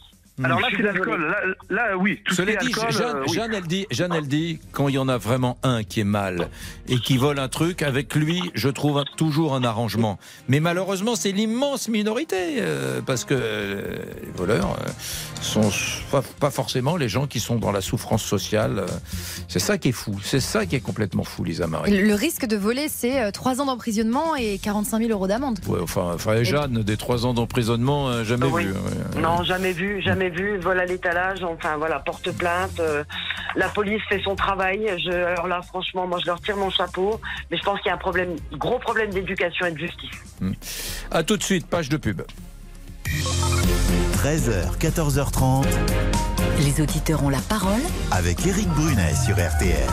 Alors là, c'est l'alcool. Là, là, oui, tout Cela dit, alcool, Jeanne, euh, oui. Jeanne, elle dit, Jeanne, elle dit, quand il y en a vraiment un qui est mal et qui vole un truc, avec lui, je trouve toujours un arrangement. Mais malheureusement, c'est l'immense minorité, euh, parce que euh, les voleurs euh, sont pas, pas forcément les gens qui sont dans la souffrance sociale. C'est ça qui est fou. C'est ça qui est complètement fou, Lisa Marie. Le risque de voler, c'est 3 ans d'emprisonnement et 45 000 euros d'amende. Ouais, enfin, enfin, Jeanne, des trois ans d'emprisonnement, jamais Oui. vu. ouais. Non, jamais vu, jamais vu. Vol à l'étalage, enfin voilà, porte plainte. euh, la police fait son travail. Je, alors là, franchement, moi, je leur tire mon chapeau. Mais je pense qu'il y a un problème, gros problème d'éducation et de justice. À tout de suite, page de pub. 13h, 14h30. Les auditeurs ont la parole avec Éric Brunet sur RTL.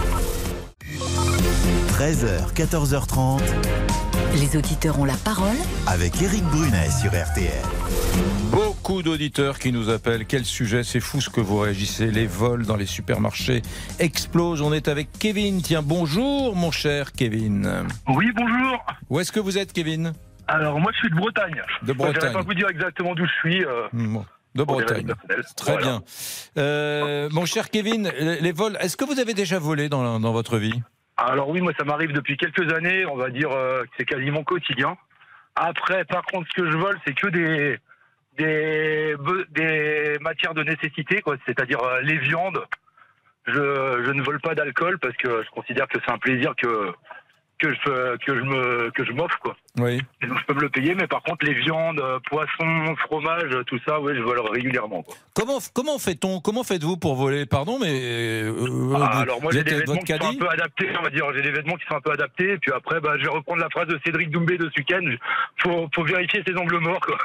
13h, 14h30. Les auditeurs ont la parole avec Éric Brunet sur RTL. Beaucoup d'auditeurs qui nous appellent. Quel sujet, c'est fou ce que vous réagissez. Les vols dans les supermarchés explosent. On est avec Kevin. Tiens, bonjour mon cher Kevin. Oui, bonjour. Où est-ce que vous êtes Kevin? Alors, moi, je suis de Bretagne. De Moi, Je Bretagne. vais pas vous dire exactement d'où je suis. euh, Bon, De Bretagne. Très Voilà. bien. Euh, mon cher Kevin, les les vols, est-ce que vous avez déjà volé dans, dans votre vie? Alors oui, moi, ça m'arrive depuis quelques années. On va dire euh, que c'est quasiment quotidien. Après, par contre, ce que je vole, c'est que des des des matières de nécessité, quoi. C'est-à-dire euh, les viandes. Je, je ne vole pas d'alcool parce que je considère que c'est un plaisir que que je que je me que je m'offre, quoi. Oui. Et donc je peux me le payer, mais par contre les viandes, euh, poissons, fromage, tout ça, oui, je vole régulièrement. Quoi. Comment, comment fait-on Comment faites-vous pour voler? Pardon, mais. euh, vous- Ah, alors moi vous j'ai des vêtements qui sont un peu adaptés, on va dire. J'ai des vêtements qui sont un peu adaptés. Et puis après, bah, je vais reprendre la phrase de Cédric Doumbé de week-end. Faut, faut vérifier ses angles morts, quoi.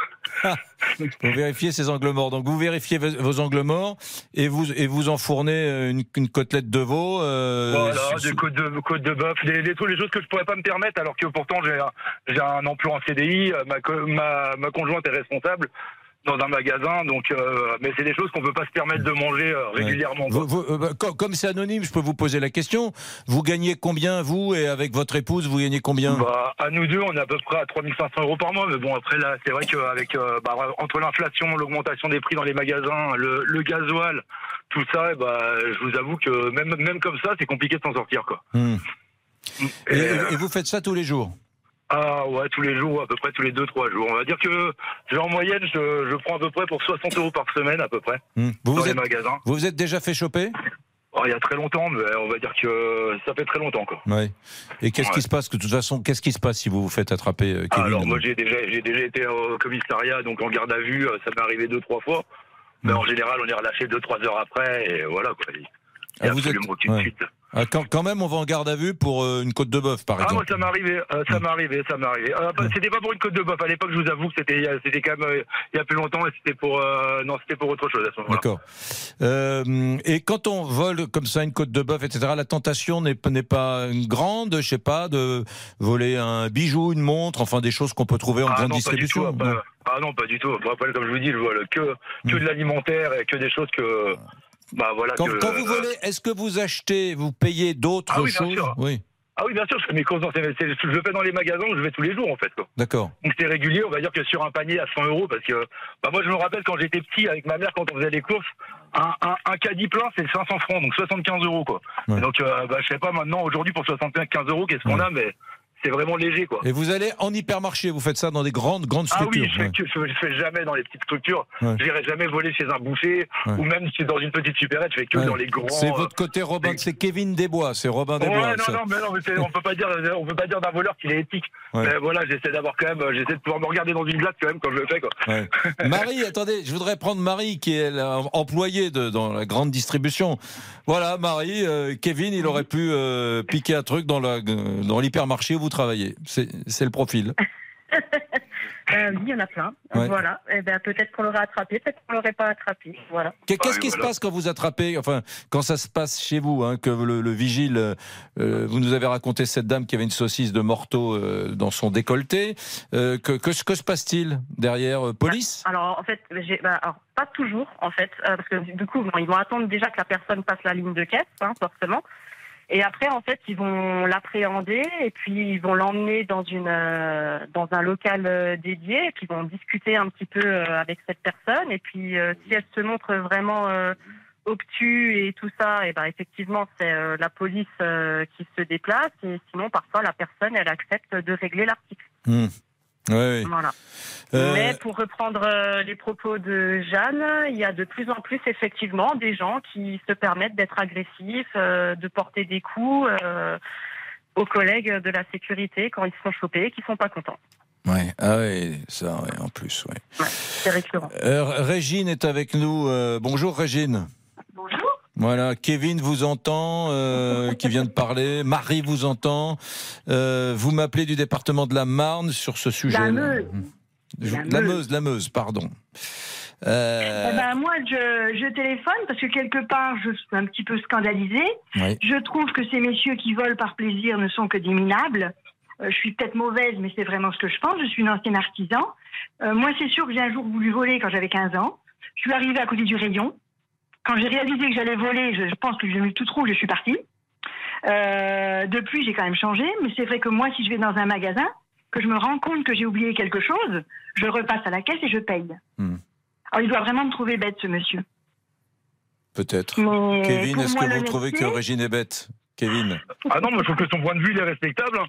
Vous vérifiez ces angles morts. Donc vous vérifiez vos, angles morts et vous, et vous enfournez une, une côtelette de veau. euh, voilà, des côtes de, côtes de bœuf, des, des, les choses que je pourrais pas me permettre, alors que pourtant j'ai j'ai un emploi en CDI. euh, Ma, ma, ma conjointe est responsable dans un magasin, donc euh, mais c'est des choses qu'on peut pas se permettre de manger euh, régulièrement. quoi. Vous- vous- euh, bah, co- comme c'est anonyme, je peux vous poser la question. Vous gagnez combien, vous, et avec votre épouse, vous gagnez combien? Bah, à nous deux, on est à peu près à 3500 euros par mois. Mais bon, après, là, c'est vrai qu'avec bah, entre l'inflation, l'augmentation des prix dans les magasins, le, le gasoil, tout ça, eh bah, je vous avoue que même, même comme ça, c'est compliqué de s'en sortir. Quoi. Hmm. Et, et vous faites ça tous les jours? Ah ouais, tous les jours, à peu près tous les 2-3 jours. On va dire que j'ai en moyenne, je, je prends à peu près pour 60 euros par semaine, à peu près, Hmm. Vous dans vous les êtes, magasins. vous vous êtes déjà fait choper? Oh, il y a très longtemps, mais on va dire que ça fait très longtemps. Quoi. Oui. Et qu'est-ce qui se passe? Que, De toute façon, qu'est-ce qui se passe si vous vous faites attraper, euh, Kevin Alors moi j'ai déjà j'ai déjà été au commissariat donc en garde à vue, euh, ça m'est arrivé deux trois fois. Mais en général on est relâché deux trois heures après et voilà quoi. Il y a Ah, vous êtes- absolument aucune ouais. suite. Ah, quand, quand même, on va en garde à vue pour euh, une côte de bœuf, par Ah moi exemple. ça m'est arrivé, euh, ça m'est arrivé, ça m'est arrivé. Euh, bah, c'était pas pour une côte de bœuf à l'époque, je vous avoue que c'était c'était quand même euh, il y a plus longtemps et c'était pour non c'était pour autre chose à ce moment-là. D'accord. Et quand on vole comme ça une côte de bœuf, etc., la tentation n'est n'est pas grande, je sais pas, de voler un bijou, une montre, enfin des choses qu'on peut trouver en Ah grande non, pas du distribution. tout. ah, ah non, pas du tout. Comme je vous dis, je vole que, que de l'alimentaire et que des choses que. Bah voilà. Quand, que, quand vous volez, est-ce que vous achetez, vous payez d'autres Ah oui, bien choses sûr. Oui, Ah oui, bien sûr, je fais mes courses dans ces- c'est- Je le fais dans les magasins je vais tous les jours, en fait. D'accord. Donc c'est régulier, on va dire que sur un panier à 100 euros, parce que bah, moi je me rappelle quand j'étais petit avec ma mère, quand on faisait les courses, un, un, un caddie plein c'est 500 francs, donc 75 euros quoi. Ouais. Donc euh, bah, je sais pas maintenant, aujourd'hui pour 75 euros, qu'est-ce qu'on a, mais c'est vraiment léger, quoi. Et vous allez en hypermarché, vous faites ça dans des grandes, grandes Ah structures. oui, je ouais. je fais jamais dans les petites structures. Ouais. Je n'irai jamais voler chez un boucher Ouais. ou même si dans une petite supérette, je fais que dans les grands. C'est euh, votre côté Robin, c'est Kevin Desbois, c'est Robin Desbois. Non, ça. non, mais non, mais on peut pas dire, on peut pas dire d'un voleur qu'il est éthique. Mais voilà, j'essaie d'avoir quand même, euh, j'essaie de pouvoir me regarder dans une glace quand même quand je le fais, quoi. Marie, attendez, je voudrais prendre Marie qui est employée de, dans la grande distribution. Voilà, Marie, euh, Kevin, il aurait pu euh, piquer un truc dans la- dans l'hypermarché où vous travaillez. C'est c'est le profil. Euh, oui, il y en a plein. Ouais. Voilà. Eh ben, peut-être qu'on l'aurait attrapé, peut-être qu'on l'aurait pas attrapé. Voilà. Qu'est- Qu'est-ce qui se passe quand vous attrapez, enfin, quand ça se passe chez vous, hein, que le, le vigile, euh, vous nous avez raconté cette dame qui avait une saucisse de morteau euh, dans son décolleté. euh, que, que, que se passe-t-il derrière euh, Police? Alors en fait, bah, alors, pas toujours en fait, euh, parce que du coup bon, ils vont attendre déjà que la personne passe la ligne de caisse, hein, forcément. Et après en fait ils vont l'appréhender et puis ils vont l'emmener dans une euh, dans un local euh, dédié et puis ils vont discuter un petit peu euh, avec cette personne et puis euh, si elle se montre vraiment obtus et tout ça, et ben effectivement c'est la police qui se déplace et sinon parfois la personne elle accepte de régler l'article. Hmm. Ouais. Voilà. Euh, Mais pour reprendre euh, les propos de Jeanne, il y a de plus en plus effectivement des gens qui se permettent d'être agressifs, euh, de porter des coups euh, aux collègues de la sécurité quand ils se font choper, qui sont pas contents. Ouais, ah ça, ouais, en plus, ouais. C'est récurrent. Euh, Régine est avec nous. euh, bonjour Régine. Bonjour. Voilà, Kevin vous entend, euh, qui vient de parler. Marie vous entend. Euh, vous m'appelez du département de la Marne sur ce sujet. La Meuse. Je- La La Meuse. Meuse, la Meuse, pardon. Euh, Eh ben, moi, je, je téléphone parce que quelque part, je suis un petit peu scandalisée. Oui. Je trouve que ces messieurs qui volent par plaisir ne sont que des minables. Euh, je suis peut-être mauvaise, mais c'est vraiment ce que je pense. Je suis une ancienne artisan. Euh, moi, c'est sûr que j'ai un jour voulu voler quand j'avais 15 ans. Je suis arrivée à côté du rayon. Quand j'ai réalisé que j'allais voler, je, je pense que j'ai mis tout rouge, je suis partie. Euh, depuis, j'ai quand même changé, mais c'est vrai que moi, si je vais dans un magasin, que je me rends compte que j'ai oublié quelque chose, je repasse à la caisse et je paye. Hmm. Alors, il doit vraiment me trouver bête, ce monsieur. Peut-être. Mais Kevin, est-ce que vous trouvez que Régine est bête Kevin? Ah non, moi je trouve que son point de vue il est respectable.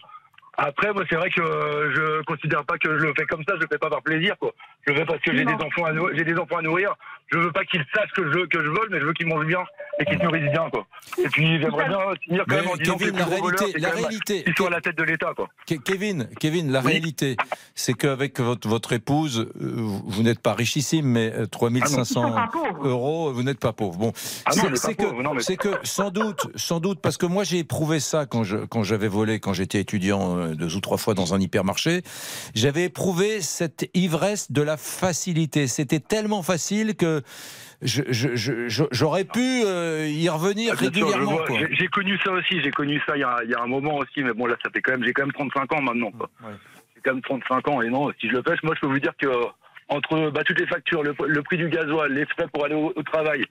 Après, moi c'est vrai que euh, je considère pas que je le fais comme ça, je le fais pas par plaisir, quoi. Je le fais parce que j'ai des enfants à j'ai des enfants à nourrir. Je veux pas qu'ils sachent que je que je vole, mais je veux qu'ils mangent bien et qu'ils se nourrissent bien, quoi. Et puis j'aimerais bien finir quand même en disant Kevin, que la les plus gros voleurs, réalité- c'est la quand même réalité- qu'ils soient à la tête de l'État, quoi. Ke- Kevin, Kevin, la réalité, c'est qu'avec votre, votre épouse, euh, vous, n'êtes pas richissime, mais euh, 3500 Ils sont pas pauvres. euros, vous n'êtes pas pauvre. Bon, Ah non, c'est que, non, mais- c'est que sans doute, sans doute, parce que moi j'ai éprouvé ça quand je quand j'avais volé, quand j'étais étudiant euh, deux ou trois fois dans un hypermarché, j'avais éprouvé cette ivresse de la facilité. C'était tellement facile que je- je- je- je- j'aurais pu euh, y revenir Ah, régulièrement. J'ai- connu ça aussi, j'ai connu ça il y, a, il y a un moment aussi, mais bon là ça fait quand même, j'ai quand même 35 ans maintenant. J'ai quand même 35 ans et non, si je le pêche, moi je peux vous dire que euh, entre bah, toutes les factures, le, le prix du gasoil, les frais pour aller au, au travail,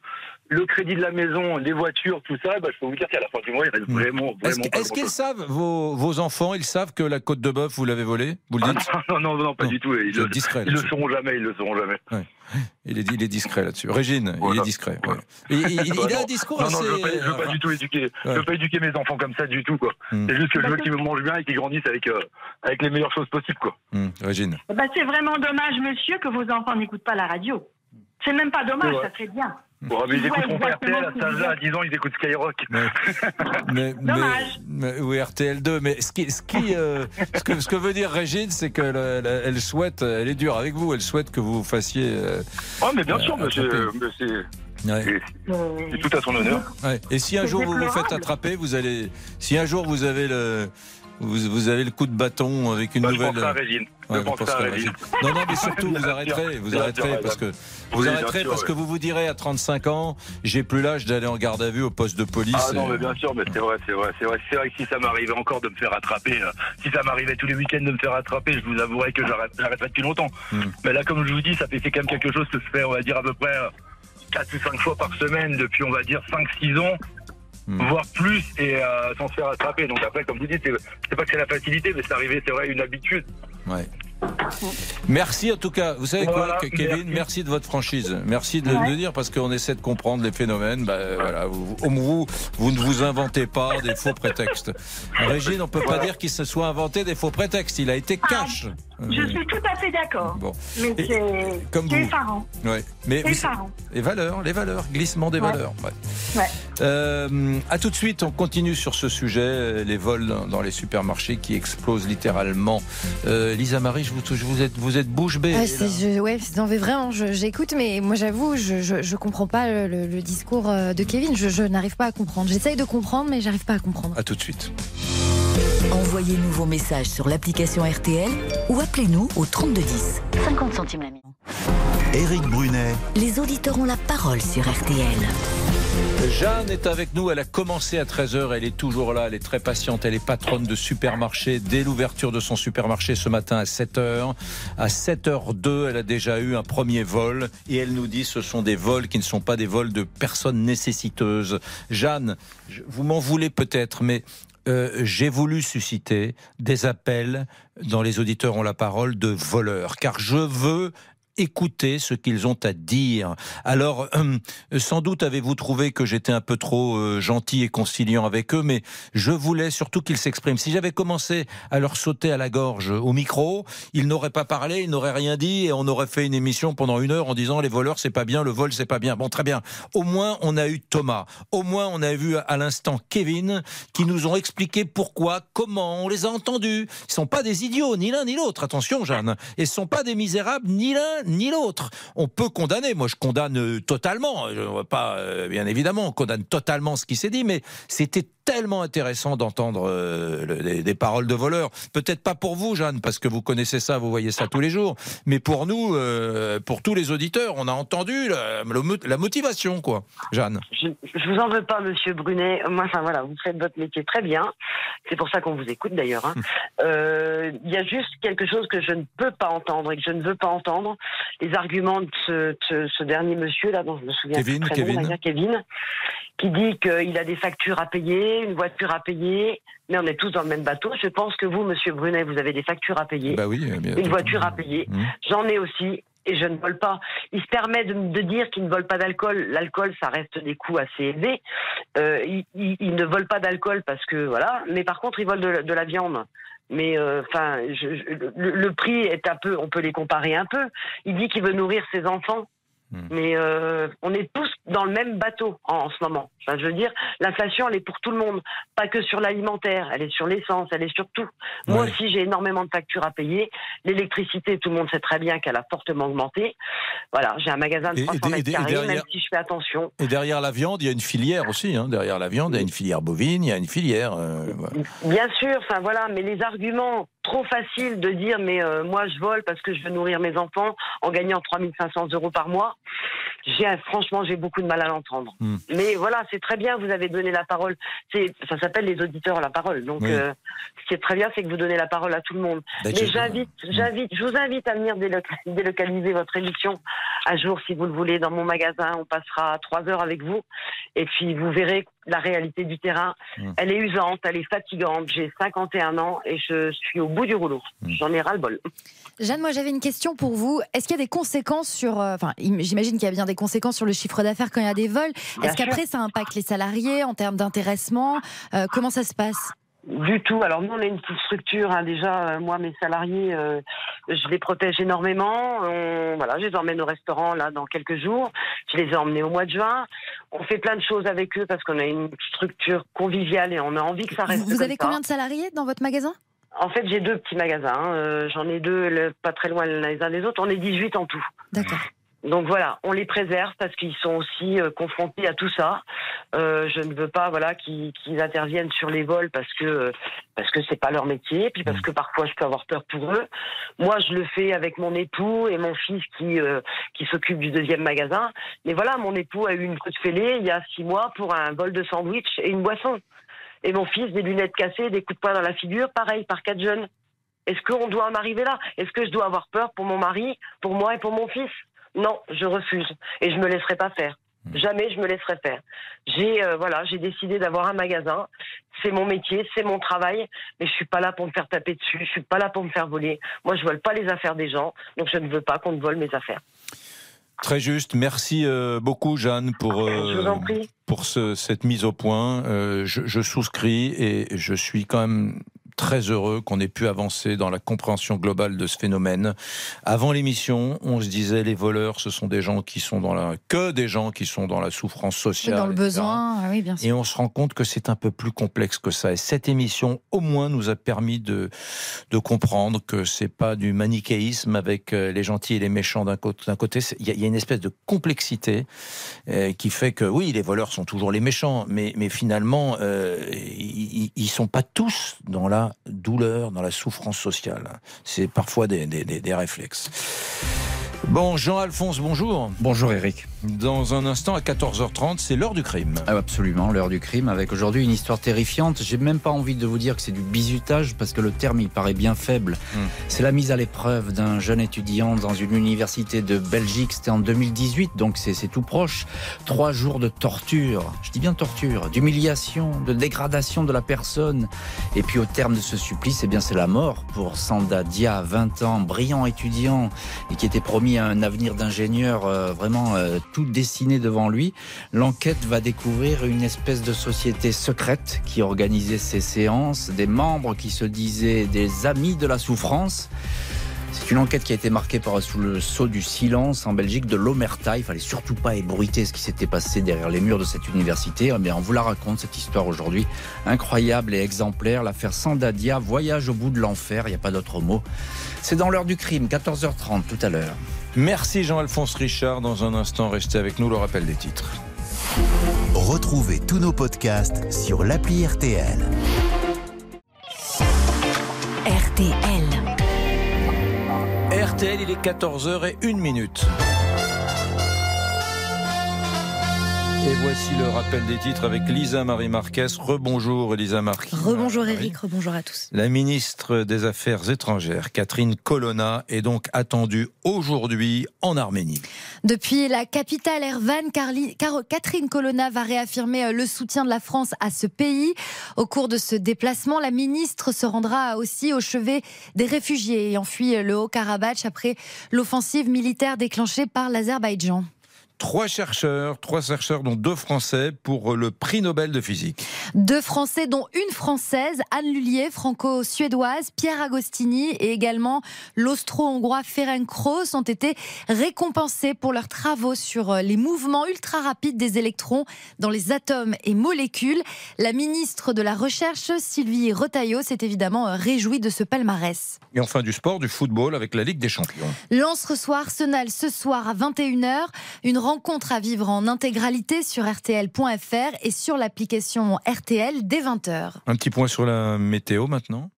le crédit de la maison, les voitures, tout ça, bah, je peux vous dire qu'à la fin du mois, il reste vraiment, Est-ce vraiment est-ce qu'ils grand-chose. savent, vos, vos enfants, ils savent que la côte de bœuf, vous l'avez volée? Vous le dites? Ah, non, non, non, pas du tout. Ils, le, discret ils le sauront jamais, ils le sauront jamais. Ouais. Il, est, il est discret là-dessus. Régine, il est discret. ouais. Et- et- il, il Bah a un discours non, assez. Non, je veux pas, je veux pas du tout éduquer. Je veux pas éduquer mes enfants comme ça du tout, quoi. Hmm. C'est juste que je veux qu'ils me mangent bien et qu'ils grandissent avec, euh, avec les meilleures choses possibles, quoi. Hum, Régine. Bah, c'est vraiment dommage, monsieur, que vos enfants n'écoutent pas la radio. C'est même pas dommage, Ouais. ça serait bien. Bon, mais ils écouteront pas exactement RTL à ce que cet âge-là, vous à 10 ans, ils écoutent Skyrock. Mais, mais, Dommage. mais- oui, RTL2. Mais ce qui, ce, qui, euh, ce, que, ce que veut dire Régine, c'est qu'elle elle, elle souhaite, elle est dure avec vous, elle souhaite que vous fassiez. euh, Oh, mais bien sûr, euh, monsieur, c'est Ouais. c'est- c'est tout à son honneur. Ouais. Et si un jour vous vous faites attraper, vous allez. Si un jour vous avez le. Vous, vous avez le coup de bâton avec une Bah, je nouvelle. penserai à Régine. Je Ouais, à Régine. Non, non, mais surtout, vous arrêterez. Vous arrêterez parce que. Vous Oui, arrêterez sûr, parce que vous vous direz à 35 ans, j'ai plus l'âge d'aller en garde à vue au poste de police. Ah non, mais bien sûr, mais c'est vrai, c'est vrai, c'est vrai. C'est vrai que si ça m'arrivait encore de me faire attraper, euh, si ça m'arrivait tous les week-ends de me faire attraper, je vous avouerais que j'arrête- j'arrêterais depuis longtemps. Hmm. Mais là, comme je vous dis, ça fait c'est quand même quelque chose que je fais, on va dire, à peu près 4 ou 5 fois par semaine depuis, on va dire, 5-6 ans. Hmm. voire plus, et euh, sans se faire attraper. Donc après, comme vous dites, c'est c'est pas que c'est la facilité, mais c'est arrivé, c'est vrai, une habitude. Ouais. Merci en tout cas. Vous savez Voilà, quoi, Kevin merci. merci. de votre franchise. Merci de Ouais. le dire parce qu'on essaie de comprendre les phénomènes. Bah, voilà, vous, vous, vous ne vous inventez pas des faux prétextes. Régine, on peut pas dire qu'il se soit inventé des faux prétextes. Il a été cash. Je suis tout à fait d'accord. Bon. Mais c'est comme vous. effarant. Ouais. Mais vous- les valeurs, les valeurs, glissement des Ouais. valeurs. ouais. Ouais. Euh, à tout de suite, on continue sur ce sujet, les vols dans- dans les supermarchés qui explosent littéralement. Euh, Lisa Marie, je vous, êtes, vous êtes bouche bée. Ah, je- ouais, non, mais vraiment, j'écoute, mais moi j'avoue, je, je, je comprends pas le, le- le discours euh, de Kevin. Je, je n'arrive pas à comprendre. J'essaye de comprendre, mais j'arrive pas à comprendre. À tout de suite. Envoyez-nous vos messages sur l'application RTL ou appelez-nous au 3210. 50 centimes la minute. Éric Brunet, Les auditeurs ont la parole sur RTL. Jeanne est avec nous, elle a commencé à 13h, elle est toujours là, elle est très patiente, elle est patronne de supermarché dès l'ouverture de son supermarché ce matin à 7h. À 7h02, elle a déjà eu un premier vol. Et elle nous dit ce sont des vols qui ne sont pas des vols de personnes nécessiteuses. Jeanne, je- vous m'en voulez peut-être, mais euh, j'ai voulu susciter des appels dans les auditeurs ont la parole de voleurs, car je veux écouter ce qu'ils ont à dire. Alors, hum, sans doute avez-vous trouvé que j'étais un peu trop euh, gentil et conciliant avec eux, mais je voulais surtout qu'ils s'expriment. Si j'avais commencé à leur sauter à la gorge au micro, ils n'auraient pas parlé, ils n'auraient rien dit, et on aurait fait une émission pendant une heure en disant les voleurs c'est pas bien, le vol c'est pas bien. Bon, très bien. Au moins on a eu Thomas. Au moins on a vu à l'instant Kevin qui nous ont expliqué pourquoi, comment. On les a entendus. Ils sont pas des idiots, ni l'un ni l'autre. Attention, Jeanne. Ce sont pas des misérables, ni l'un ni l'autre. On peut condamner. Moi, je condamne totalement. Je ne vois pas, euh, bien évidemment, on condamne totalement ce qui s'est dit, mais c'était tellement intéressant d'entendre euh, le- des, paroles de voleurs. Peut-être pas pour vous, Jeanne, parce que vous connaissez ça, vous voyez ça tous les jours, mais pour nous, euh, pour tous les auditeurs, on a entendu la, le mo- la motivation, quoi, Jeanne. Je, je vous en veux pas, Monsieur Brunet. Moi, enfin voilà, vous faites votre métier très bien. C'est pour ça qu'on vous écoute d'ailleurs. hein. Euh, Il y a juste quelque chose que je ne peux pas entendre et que je ne veux pas entendre. Les arguments de ce, de ce- ce dernier monsieur là, dont je me souviens Kevin, très Kevin. Kevin, qui dit qu'il a des factures à payer, une voiture à payer. Mais on est tous dans le même bateau. Je pense que vous, Monsieur Brunet, vous avez des factures à payer, Bah oui, euh, bien une voiture à payer. J'en ai aussi et je ne vole pas. Il se permet de, de dire qu'il ne vole pas d'alcool. L'alcool, ça reste des coûts assez élevés. Euh, il, il- il ne vole pas d'alcool parce que voilà. Mais par contre, il vole de, la- de la viande. Mais euh, enfin, je- le, le prix est un peu. On peut les comparer un peu. Il dit qu'il veut nourrir ses enfants. Mais euh, on est tous dans le même bateau en, en ce moment. Enfin, je veux dire, l'inflation, elle est pour tout le monde, pas que sur l'alimentaire. Elle est sur l'essence, elle est sur tout. Moi aussi, j'ai énormément de factures à payer. L'électricité, tout le monde sait très bien qu'elle a fortement augmenté. Voilà, j'ai un magasin de Et- 300 et- et- mètres carrés, derrière- même si je fais attention. Et derrière la viande, il y a une filière aussi. Hein. Derrière la viande, il y a une filière bovine, il y a une filière. euh, voilà. Bien sûr, enfin voilà, mais les arguments trop faciles de dire mais euh, moi je vole parce que je veux nourrir mes enfants en gagnant 3500 euros par mois, j'ai franchement j'ai beaucoup de mal à l'entendre. Hmm. Mais voilà, c'est très bien, vous avez donné la parole. C'est ça s'appelle les auditeurs à la parole. Donc Oui. euh, ce qui est très bien, c'est que vous donnez la parole à tout le monde. Bah, mais j'invite, j'invite, je vous invite à venir déloc- délocaliser votre émission un jour si vous le voulez dans mon magasin. On passera trois heures avec vous et puis vous verrez la réalité du terrain. Hmm. Elle est usante, elle est fatigante. J'ai 51 ans et je suis au bout du rouleau. Hmm. J'en ai ras le bol. Jeanne, moi j'avais une question pour vous. Est-ce qu'il y a des conséquences sur. euh, Enfin, im- j'imagine qu'il y a bien des conséquences sur le chiffre d'affaires quand il y a des vols. Est-ce qu'après ça impacte les salariés en termes d'intéressement? Euh, Comment ça se passe? Du tout. Alors nous, on est une petite structure. hein. Déjà, euh, moi, mes salariés, euh, je les protège énormément. On- voilà, je les emmène au restaurant là dans quelques jours. Je les ai emmenés au mois de juin. On fait plein de choses avec eux parce qu'on a une structure conviviale et on a envie que ça reste Vous comme avez combien de salariés dans votre magasin? En fait, j'ai deux petits magasins. hein. Euh, J'en ai deux, le- pas très loin les uns des autres. On est 18 en tout. D'accord. Donc voilà, on les préserve parce qu'ils sont aussi euh, confrontés à tout ça. Euh, je ne veux pas voilà qu'ils interviennent sur les vols parce que parce que c'est pas leur métier, puis parce que parfois je peux avoir peur pour eux. Moi, je le fais avec mon époux et mon fils qui euh, qui s'occupe du deuxième magasin. Mais voilà, mon époux a eu une coup de fêlée il y a six mois pour un vol de sandwich et une boisson. Et mon fils des lunettes cassées, des coups de poing dans la figure, pareil par quatre jeunes. Est-ce qu'on doit en arriver là? Est-ce que je dois avoir peur pour mon mari, pour moi et pour mon fils? Non, je refuse et je me laisserai pas faire. Jamais je me laisserai faire. J'ai euh, voilà, j'ai décidé d'avoir un magasin c'est mon métier, c'est mon travail, mais je suis pas là pour me faire taper dessus, je suis pas là pour me faire voler. Moi, je vole pas les affaires des gens, donc je ne veux pas qu'on me vole mes affaires. Très juste. Merci euh, beaucoup, Jeanne, pour, euh, Je pour ce- cette mise au point. Je, je souscris et je suis quand même très heureux qu'on ait pu avancer dans la compréhension globale de ce phénomène. Avant l'émission, on se disait les voleurs, ce sont des gens qui sont dans la que des gens qui sont dans la souffrance sociale, Dans le etc. besoin, ah oui, bien sûr. Et on se rend compte que c'est un peu plus complexe que ça. Et cette émission, au moins, nous a permis de, de comprendre que c'est pas du manichéisme avec euh, les gentils et les méchants d'un côté. Y, il y a une espèce de complexité euh, qui fait que oui, les voleurs sont toujours les méchants, mais, mais finalement, euh, ils, ils sont pas tous dans la douleur, dans la souffrance sociale. C'est parfois des, des- des- des réflexes. Bon, Jean-Alphonse, bonjour. Bonjour Eric. Dans un instant, à 14h30, c'est l'heure du crime. Ah, absolument, l'heure du crime, avec aujourd'hui une histoire terrifiante. J'ai même pas envie de vous dire que c'est du bizutage, parce que le terme, il paraît bien faible. C'est la mise à l'épreuve d'un jeune étudiant dans une université de Belgique. C'était en 2018, donc c'est c'est tout proche. Trois jours de torture, je dis bien torture, d'humiliation, de dégradation de la personne. Et puis au terme de ce supplice, eh bien c'est la mort pour Sanda Dia, 20 ans, brillant étudiant, et qui était promis à un avenir d'ingénieur euh, vraiment euh, tout dessiné devant lui. L'enquête va découvrir une espèce de société secrète qui organisait ces séances, des membres qui se disaient des amis de la souffrance. C'est une enquête qui a été marquée par sous le sceau du silence en Belgique de l'omerta. Il fallait surtout pas ébruiter ce qui s'était passé derrière les murs de cette université. Eh bien, on vous la raconte cette histoire aujourd'hui, incroyable et exemplaire. L'affaire Sandadia, voyage au bout de l'enfer. Il n'y a pas d'autre mot. C'est dans l'heure du crime, 14h30 tout à l'heure. Merci Jean-Alphonse Richard. Dans un instant, restez avec nous, le rappel des titres. Retrouvez tous nos podcasts sur l'appli RTL. RTL. RTL, il est 14h et Et voici le rappel des titres avec Lisa Marie Marquez. Rebonjour Elisa Marquez. Rebonjour Eric, rebonjour à tous. La ministre des Affaires étrangères, Catherine Colonna, est donc attendue aujourd'hui en Arménie. Depuis la capitale Ervan, Car- Catherine Colonna va réaffirmer euh, le soutien de la France à ce pays. Au cours de ce déplacement, la ministre se rendra aussi au chevet des réfugiés ayant fui le Haut-Karabakh après l'offensive militaire déclenchée par l'Azerbaïdjan. Trois chercheurs, trois chercheurs dont deux Français pour le prix Nobel de physique. Deux Français, dont une Française, Anne Lullier, franco-suédoise, Pierre Agostini et également l'austro-hongrois Ferenc Krauss ont été récompensés pour leurs travaux sur euh, les mouvements ultra rapides des électrons dans les atomes et molécules. La ministre de la Recherche, Sylvie Retailleau, s'est évidemment euh, réjouie de ce palmarès. Et enfin du sport, du football avec la Ligue des Champions. Lance reçoit Arsenal ce soir à 21h. Une rencontre à vivre en intégralité sur RTL.fr et sur l'application RTL dès 20h. Un petit point sur la météo maintenant.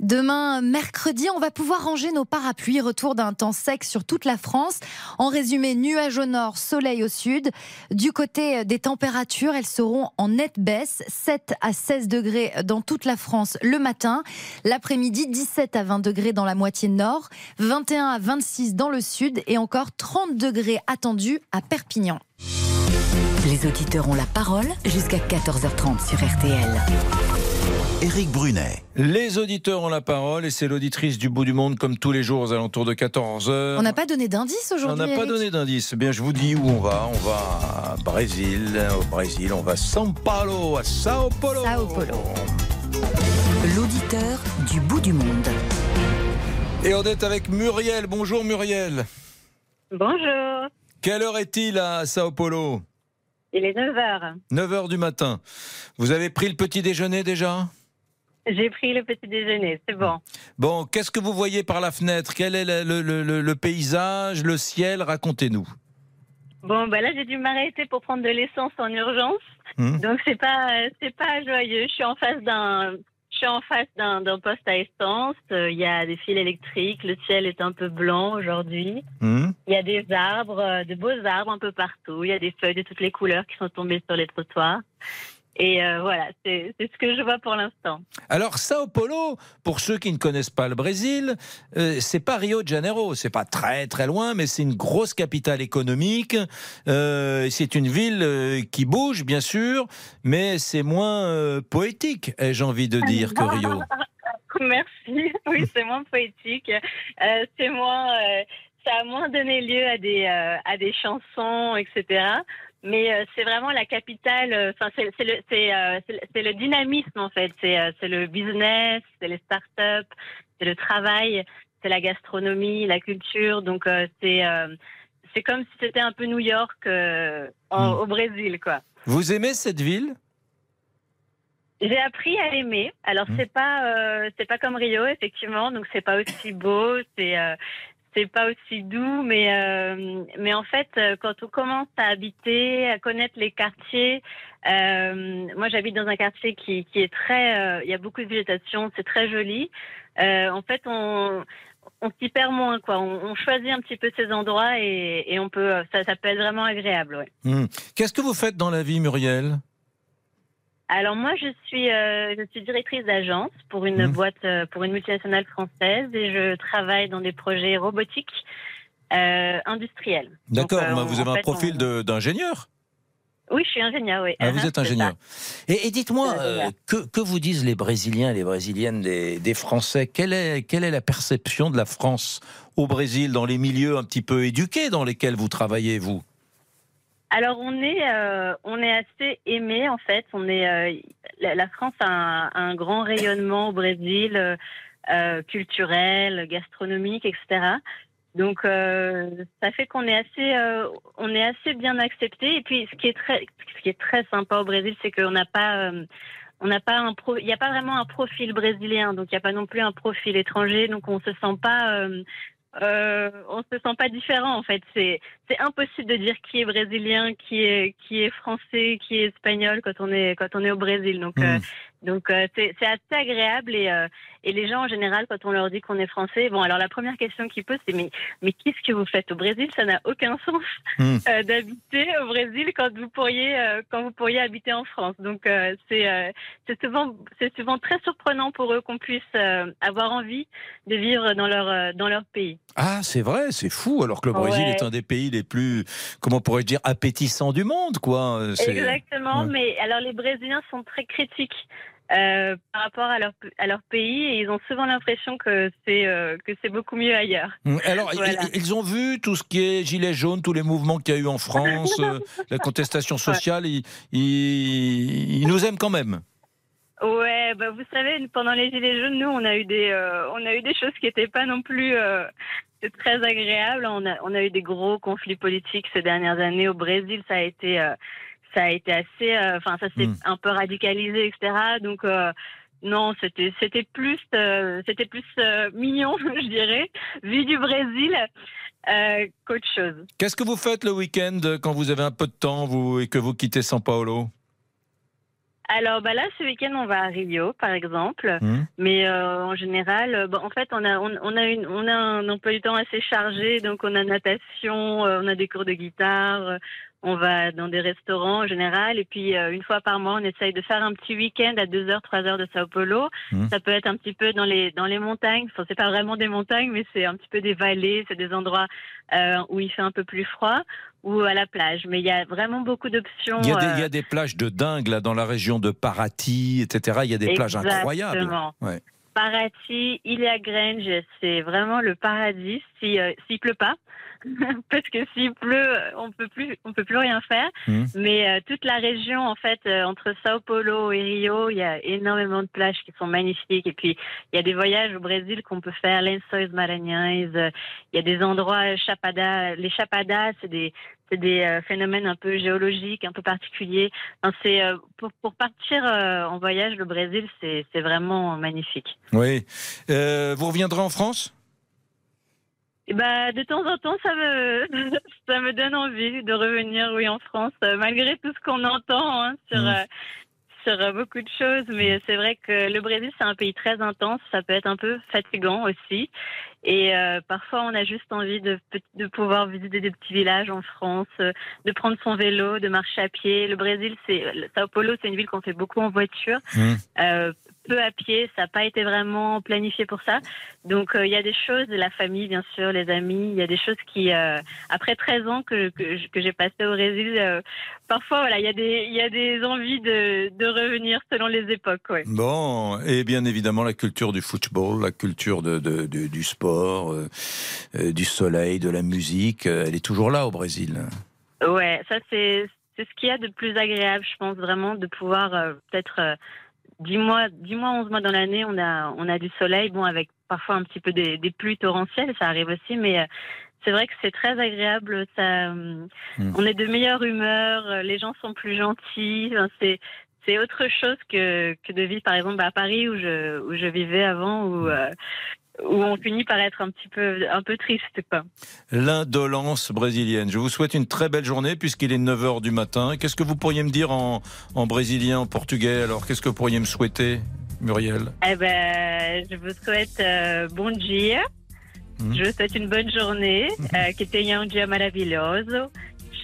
Demain, mercredi, on va pouvoir ranger nos parapluies. Retour d'un temps sec sur toute la France. En résumé, nuages au nord, soleil au sud. Du côté des températures, elles seront en nette baisse. 7 à 16 degrés dans toute la France le matin. L'après-midi, 17 à 20 degrés dans la moitié nord. 21 à 26 dans le sud. Et encore 30 degrés attendus à Perpignan. Les auditeurs ont la parole jusqu'à 14h30 sur RTL. Éric Brunet. Les auditeurs ont la parole et c'est l'auditrice du bout du monde comme tous les jours aux alentours de 14h. On n'a pas donné d'indice On aujourd'hui. n'a pas donné d'indice. Eh Bien, je vous dis où on va. On va à Brésil. Au Brésil, on va à São Paulo, à Sao Paulo. Sao Paulo. L'auditeur du bout du monde. Et on est avec Muriel. Bonjour Muriel. Bonjour, Quelle heure est-il à Sao Paulo? Il est 9h. 9h du matin. Vous avez pris le petit déjeuner déjà? J'ai pris le petit déjeuner, c'est bon. Bon, qu'est-ce que vous voyez par la fenêtre? Quel est le, le- le- le- le paysage, le ciel? Racontez-nous. Bon, ben là, j'ai dû m'arrêter pour prendre de l'essence en urgence. Hmm. Donc, c'est pas, c'est pas joyeux. Je suis en face d'un, je suis en face d'un, d'un poste à essence. Euh, Il y a des fils électriques. Le ciel est un peu blanc aujourd'hui. Hmm Il y a des arbres, euh, de beaux arbres un peu partout. Il y a des feuilles de toutes les couleurs qui sont tombées sur les trottoirs. Et euh, voilà, c'est ce que je vois pour l'instant. Alors Sao Paulo, pour ceux qui ne connaissent pas le Brésil, euh, c'est pas Rio de Janeiro, c'est pas très très loin, mais c'est une grosse capitale économique. Euh, c'est une ville euh, qui bouge bien sûr, mais c'est moins euh, poétique, ai-je envie de dire, que Rio. Merci. Oui, c'est moins poétique. C'est moins, ça a moins donné lieu à des euh, à des chansons, etc. Mais euh, c'est vraiment la capitale. euh, Enfin, c'est c'est le c'est euh, c'est le- dynamisme en fait. C'est le business, c'est les startups, c'est le travail, c'est la gastronomie, la culture. Donc c'est c'est comme si c'était un peu New York en- au Brésil, quoi. Vous aimez cette ville? J'ai appris à l'aimer. Alors Mmh. c'est pas euh, c'est pas comme Rio effectivement, donc c'est pas aussi beau, c'est euh, c'est pas aussi doux, mais euh, mais en fait euh, quand on commence à habiter, à connaître les quartiers, euh, moi j'habite dans un quartier qui qui est très, euh, il y a beaucoup de végétation, c'est très joli. Euh, en fait on on s'y perd moins quoi. On, choisit un petit peu ces endroits et, et on peut ça, ça peut être vraiment agréable. Ouais. Hmm. Qu'est-ce que vous faites dans la vie, Muriel? Alors moi, je suis, euh, je suis directrice d'agence pour une Mhm. boîte, euh, pour une multinationale française et je travaille dans des projets robotiques euh, industriels. D'accord, bah, vous avez un fait, profil on- d'ingénieur. Oui, je suis ingénieur, oui. Ah, vous êtes ingénieur. Et, et dites-moi, euh, que, que vous disent les Brésiliens, les Brésiliennes des, des Français? Quelle est, quelle est la perception de la France au Brésil, dans les milieux un petit peu éduqués dans lesquels vous travaillez, vous? Alors on est, euh, on est assez aimé en fait. On est, euh, la, France a un, grand rayonnement au Brésil, euh, euh, culturel, gastronomique, etc. Donc euh, ça fait qu'on est assez, euh, on est assez bien accepté. Et puis ce qui est très, ce qui est très sympa au Brésil, c'est qu'on n'a pas on n'a pas un il n'y a pas vraiment un profil brésilien, donc il n'y a pas non plus un profil étranger, donc on se sent pas, euh, on se sent pas différent en fait. C'est c'est impossible de dire qui est brésilien, qui est qui est français, qui est espagnol quand on est quand on est au Brésil. Donc euh, donc euh, c'est assez agréable et euh, et les gens en général quand on leur dit qu'on est français, bon alors la première question qu'ils posent c'est mais mais qu'est-ce que vous faites au Brésil? Ça n'a aucun sens Hmm. d'habiter au Brésil quand vous pourriez quand vous pourriez habiter en France. Donc c'est c'est souvent c'est souvent très surprenant pour eux qu'on puisse avoir envie de vivre dans leur dans leur pays. Ah, c'est vrai, c'est fou, alors que le Brésil Ouais. est un des pays les plus, comment pourrais-je dire, appétissants du monde, quoi. Exactement, Ouais. mais alors les Brésiliens sont très critiques euh, par rapport à leur à leur pays et ils ont souvent l'impression que c'est euh, que c'est beaucoup mieux ailleurs. Hmm, Alors, Voilà. ils, ils ont vu tout ce qui est gilets jaunes, tous les mouvements qu'il y a eu en France, euh, la contestation sociale, ils, ils- ils nous aiment quand même. Ouais, bah vous savez, pendant les gilets jaunes, nous on a eu des euh, on a eu des choses qui n'étaient pas non plus euh, très agréables. On a on a eu des gros conflits politiques ces dernières années au Brésil. Ça a été euh, ça a été assez, euh, enfin ça s'est Mm. un peu radicalisé, etc. Donc euh, non, c'était c'était plus euh, c'était plus euh, mignon, je dirais, vu du Brésil euh, qu'autre chose. Qu'est-ce que vous faites le week-end quand vous avez un peu de temps vous, et que vous quittez São Paulo? Alors bah là, ce week-end, on va à Rio, par exemple. Hmm. Mais euh, en général, euh, bon, en fait, on a, on, on a une, on a un emploi du temps assez chargé. Donc, on a natation, euh, on a des cours de guitare, euh, on va dans des restaurants en général. Et puis, euh, une fois par mois, on essaye de faire un petit week-end à 2 heures, 3 heures de Sao Paulo. Mhm. Ça peut être un petit peu dans les, dans les montagnes. Enfin, c'est pas vraiment des montagnes, mais c'est un petit peu des vallées. C'est des endroits euh, où il fait un peu plus froid ou à la plage. Mais il y a vraiment beaucoup d'options. il y, a des, euh, il y a des plages de dingue là dans la région de Paraty, etc. Il y a des plages incroyables. Ouais. Paraty, Ilha Grange, c'est vraiment le paradis si euh, s'il pleut pas, parce que s'il pleut, on peut plus, on peut plus rien faire. Mhm. Mais euh, toute la région, en fait, euh, entre Sao Paulo et Rio, il y a énormément de plages qui sont magnifiques. Et puis il y a des voyages au Brésil qu'on peut faire, Lençóis Maranhães. euh, Il y a des endroits, Chapada, les Chapadas, c'est des c'est des euh, phénomènes un peu géologiques, un peu particuliers. Enfin, c'est euh, pour, pour partir euh, en voyage, le Brésil, c'est c'est vraiment magnifique. Oui. Euh, vous reviendrez en France? Bah, de temps en temps, ça me, ça me donne envie de revenir, oui, en France, euh, malgré tout ce qu'on entend hein, sur, Mmh. euh, sur euh, beaucoup de choses, mais c'est vrai que le Brésil, c'est un pays très intense. Ça peut être un peu fatigant aussi. Et euh, parfois, on a juste envie de, de pouvoir visiter des petits villages en France, de prendre son vélo, de marcher à pied. Le Brésil, c'est Sao Paulo, c'est une ville qu'on fait beaucoup en voiture. Mmh. Euh, peu à pied, ça n'a pas été vraiment planifié pour ça. Donc euh, il y a des choses, la famille bien sûr, les amis, il y a des choses qui, euh, après 13 ans que, que, que j'ai passé au Brésil, euh, parfois voilà, il y, a des, il y a des envies de, de revenir selon les époques. Ouais. Bon, et bien évidemment la culture du football, la culture de, de- de- du sport, du soleil, de la musique, elle est toujours là au Brésil. Ouais, ça c'est c'est ce qu'il y a de plus agréable, je pense vraiment, de pouvoir euh, peut-être euh, 10 mois, 10 mois, 11 mois dans l'année, on a, on a du soleil, bon, avec parfois un petit peu des, des pluies torrentielles, ça arrive aussi, mais euh, c'est vrai que c'est très agréable. Ça, euh, On est de meilleure humeur, euh, les gens sont plus gentils. enfin, c'est c'est autre chose que, que de vivre par exemple à Paris où je, où je vivais avant, où, euh, où on finit par être un petit peu, un peu triste. L'indolence brésilienne. Je vous souhaite une très belle journée puisqu'il est 9h du matin. Qu'est-ce que vous pourriez me dire en, en brésilien, en portugais Alors, qu'est-ce que vous pourriez me souhaiter, Muriel? Eh ben, je vous souhaite euh, bon dia. Je vous souhaite une bonne journée, euh, que tenha um dia maravilhoso,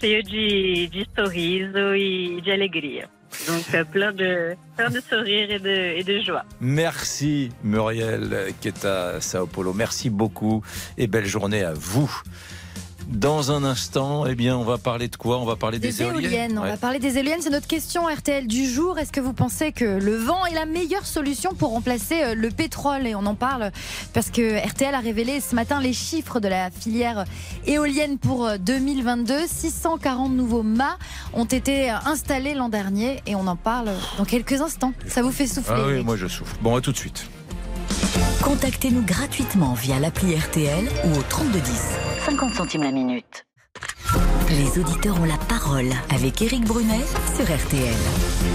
cheio de, de sorriso e de alegria. Donc, euh, plein de, plein de sourires et de, et de joie. Merci Muriel qui est à Sao Paulo. Merci beaucoup et belle journée à vous. Dans un instant, eh bien, on va parler de quoi? On va parler des, Des éoliennes. On Ouais. va parler des éoliennes. C'est notre question RTL du jour. Est-ce que vous pensez que le vent est la meilleure solution pour remplacer euh, le pétrole? Et on en parle parce que RTL a révélé ce matin les chiffres de la filière éolienne pour euh, 2022. 640 nouveaux mâts ont été euh, installés l'an dernier et on en parle dans quelques instants. Ça vous fait souffler Ah oui, moi je souffle. Bon, à tout de suite. Contactez-nous gratuitement via l'appli RTL ou au 3210. 50 centimes la minute. Les auditeurs ont la parole avec Éric Brunet sur RTL.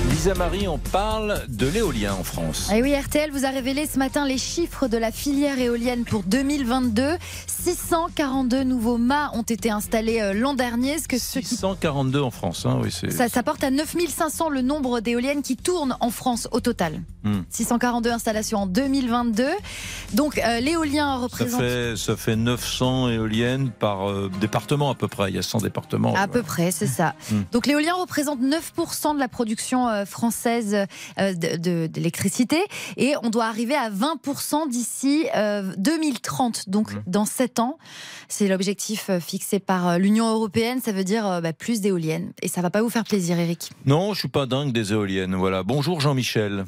Lisa Marie, on parle de l'éolien en France. Et oui, RTL vous a révélé ce matin les chiffres de la filière éolienne pour 2022. 642 nouveaux mâts ont été installés euh, l'an dernier. Ce que ce qui 642 en France, hein, oui. Ça, ça porte à 9500 le nombre d'éoliennes qui tournent en France au total. Hmm. 642 installations en 2022. Donc euh, l'éolien Ça représente fait, ça fait 900 éoliennes par euh, département à peu près. Il y a 100 départements. à peu près, c'est ça. Hmm. Donc l'éolien représente 9% de la production euh, française euh, d'électricité et on doit arriver à 20% d'ici euh, 2030. Donc Hmm. dans 7 ans, c'est l'objectif euh, fixé par euh, l'Union européenne. Ça veut dire euh, bah, plus d'éoliennes et ça va pas vous faire plaisir, Eric. Non, je suis pas dingue des éoliennes. Voilà. Bonjour Jean-Michel.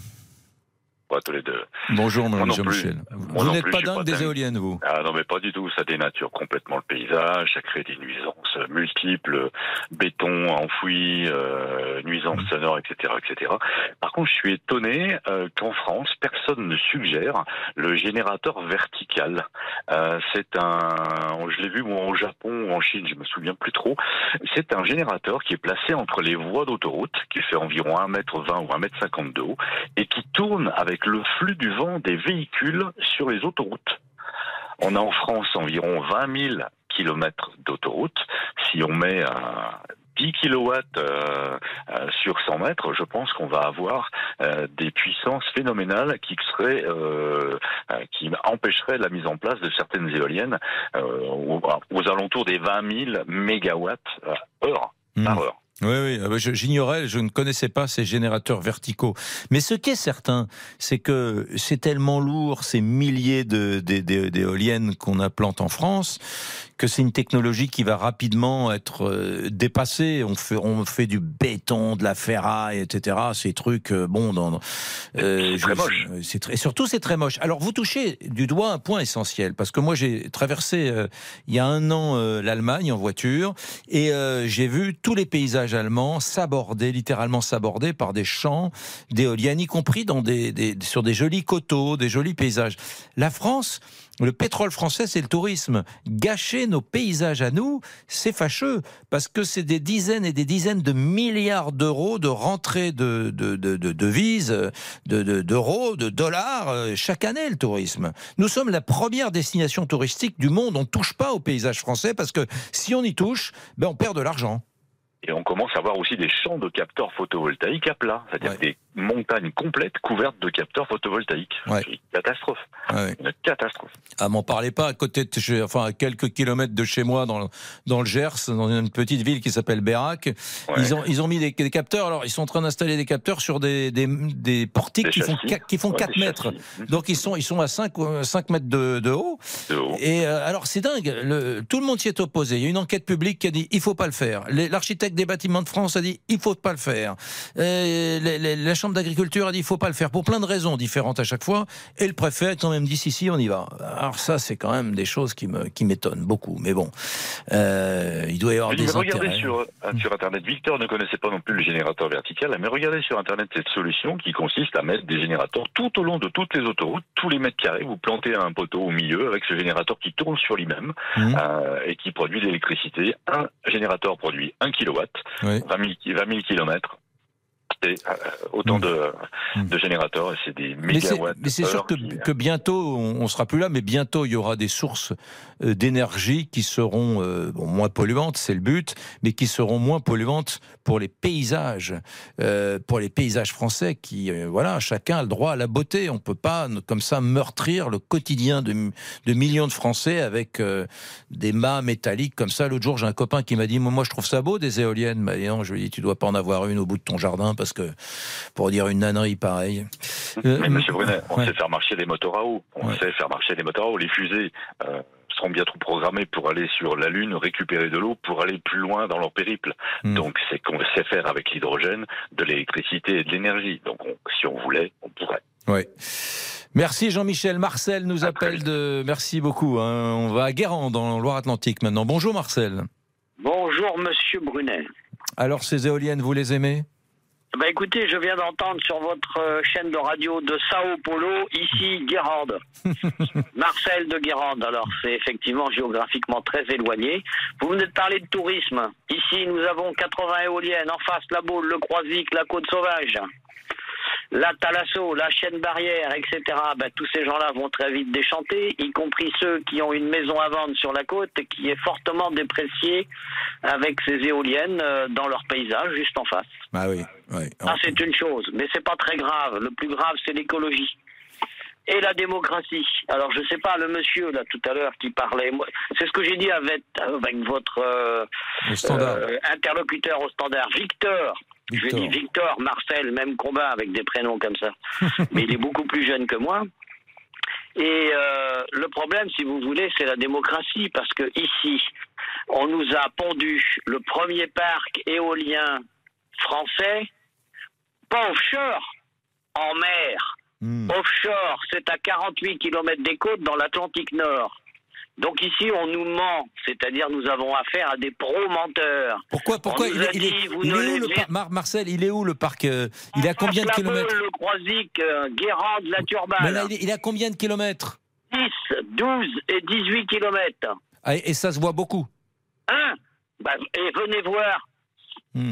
Pas tous les deux. Bonjour Jean-Michel. Vous n'êtes pas dingue des éoliennes, vous? Ah non, mais pas du tout. Ça dénature complètement le paysage. Ça crée des nuisances multiples, béton enfoui, euh, nuisances sonores, etc., etc. Par contre, je suis étonné euh, qu'en France, personne ne suggère le générateur vertical. Euh, c'est un, je l'ai vu moi au Japon ou en Chine, je me souviens plus trop. C'est un générateur qui est placé entre les voies d'autoroute, qui fait environ 1m20 ou 1m50 de haut, et qui tourne avec le flux du vent des véhicules sur les autoroutes. On a en France environ 20 000 kilomètres d'autoroute. Si on met euh, 10 kilowatts euh, euh, sur 100 mètres, je pense qu'on va avoir euh, des puissances phénoménales qui seraient, euh, euh, qui empêcheraient la mise en place de certaines éoliennes euh, aux, aux alentours des 20 000 mégawatts euh, heure par heure. Oui, oui, ah bah, j'ignorais, je ne connaissais pas ces générateurs verticaux. Mais ce qui est certain, c'est que c'est tellement lourd, ces milliers de- de- de- d'éoliennes qu'on implante en France, que c'est une technologie qui va rapidement être euh, dépassée. On fait, on fait du béton, de la ferraille, etc. Ces trucs, euh, bon, dans, euh, je- euh, c'est très- et surtout, c'est très moche. Alors, vous touchez du doigt un point essentiel, parce que moi, j'ai traversé euh, il y a un an euh, l'Allemagne en voiture, et j'ai vu tous les paysages allemands s'aborder, littéralement s'aborder par des champs d'éoliennes, y compris dans des, des- sur des jolis coteaux, des jolis paysages. La France, le pétrole français, c'est le tourisme. Gâcher nos paysages à nous, c'est fâcheux, parce que c'est des dizaines et des dizaines de milliards d'euros de rentrées de, de, de, de devises, de- de- d'euros, de, dollars, euh, chaque année, le tourisme. Nous sommes la première destination touristique du monde. On ne touche pas au paysage français, parce que si on y touche, ben on perd de l'argent. Et on commence à voir aussi des champs de capteurs photovoltaïques à plat, c'est-à-dire des montagne complète couverte de capteurs photovoltaïques. Ouais. C'est une catastrophe. Ouais. Une catastrophe. Ah, m'en parlez pas, à côté de chez, enfin, à quelques kilomètres de chez moi, dans, le- dans le Gers, dans une petite ville qui s'appelle Bérac. Ils, ont, ils ont mis des, des capteurs. Alors, ils sont en train d'installer des capteurs sur des, des, des portiques Des qui font, qui font Ouais, 4 des mètres. Donc, ils sont, ils sont à 5, euh, 5 mètres de, de haut. De haut. Et euh, alors, c'est dingue. Le, tout le monde s'y est opposé. Il y a une enquête publique qui a dit il faut pas le faire. L'architecte des bâtiments de France a dit il faut pas le faire. Euh, les- les- Chambre d'agriculture a dit il faut pas le faire pour plein de raisons différentes à chaque fois. Et le préfet a quand même dit si, si, on y va. Alors, ça, c'est quand même des choses qui m'étonnent beaucoup. Mais bon, euh, il doit y avoir Mais des regardez intérêts. sur, euh, sur Internet, Victor ne connaissait pas non plus le générateur vertical, mais regardez sur Internet cette solution qui consiste à mettre des générateurs tout au long de toutes les autoroutes, tous les mètres carrés, vous plantez un poteau au milieu avec ce générateur qui tourne sur lui-même Mmh. euh, et qui produit de l'électricité. Un générateur produit 1 kilowatt, Oui. 20 000, 20 000 kilomètres. Euh, autant de, de générateurs et c'est des. Mais mégawatts. mais c'est sûr heure que, qui- que bientôt, on, on sera plus là, mais bientôt, il y aura des sources euh, d'énergie qui seront euh, bon, moins polluantes, c'est le but, mais qui seront moins polluantes pour les paysages, euh, pour les paysages français qui, euh, voilà, chacun a le droit à la beauté. On peut pas, comme ça, meurtrir le quotidien de, millions de Français avec euh, des mâts métalliques comme ça. L'autre jour, j'ai un copain qui m'a dit, moi, je trouve ça beau, des éoliennes. Bah, dis donc, je lui ai dit, tu dois pas en avoir une au bout de ton jardin parce que, pour dire une nannerie pareille. Euh, Mais Monsieur Brunet, on ouais. sait faire marcher des moteurs à eau. On sait faire marcher des moteurs à eau. Les fusées euh, seront bientôt programmées pour aller sur la Lune, récupérer de l'eau pour aller plus loin dans leur périple. Hmm. Donc c'est qu'on sait faire avec l'hydrogène de l'électricité et de l'énergie. Donc on- si on voulait, on pourrait. Oui. Merci Jean-Michel. Marcel nous appelle de. Merci beaucoup. hein. On va à Guérande, dans Loire-Atlantique maintenant. Bonjour Marcel. Bonjour Monsieur Brunet. Alors ces éoliennes, vous les aimez? Bah écoutez, je viens d'entendre sur votre euh, chaîne de radio de Sao Paulo, ici Guérande. Marcel de Guérande. Alors c'est effectivement géographiquement très éloigné. Vous venez de parler de tourisme. Ici nous avons 80 éoliennes. En face la Baule, le Croisic, la Côte Sauvage. La Thalasso, la chaîne barrière, etc. Ben, tous ces gens-là vont très vite déchanter, y compris ceux qui ont une maison à vendre sur la côte et qui est fortement dépréciée avec ces éoliennes euh, dans leur paysage juste en face. Ah oui. oui. Ça, c'est une chose, mais c'est pas très grave. Le plus grave, c'est l'écologie. Et la démocratie. Alors, je sais pas, le monsieur, là, tout à l'heure, qui parlait, c'est ce que j'ai dit avec, avec votre euh, euh, interlocuteur au standard, Victor. Je lui ai dit Victor, Marcel, même combat avec des prénoms comme ça. mais il est beaucoup plus jeune que moi. Et euh, le problème, si vous voulez, c'est la démocratie, parce que ici, on nous a pondu le premier parc éolien français, pas offshore, en mer. Offshore, c'est à 48 km des côtes dans l'Atlantique Nord. Donc ici, on nous ment, c'est-à-dire nous avons affaire à des pro-menteurs. Pourquoi, pourquoi il est- dit, vous il ne est où le verrez par- Mar- Marcel, il est où le parc euh, Il est à combien de kilomètres le Croisic, euh, Guérande, la Turballe. Mais là, il est, à combien de kilomètres 10, 12 et 18 kilomètres. Ah, et, et ça se voit beaucoup. Hein? Bah, Et venez voir. Hmm.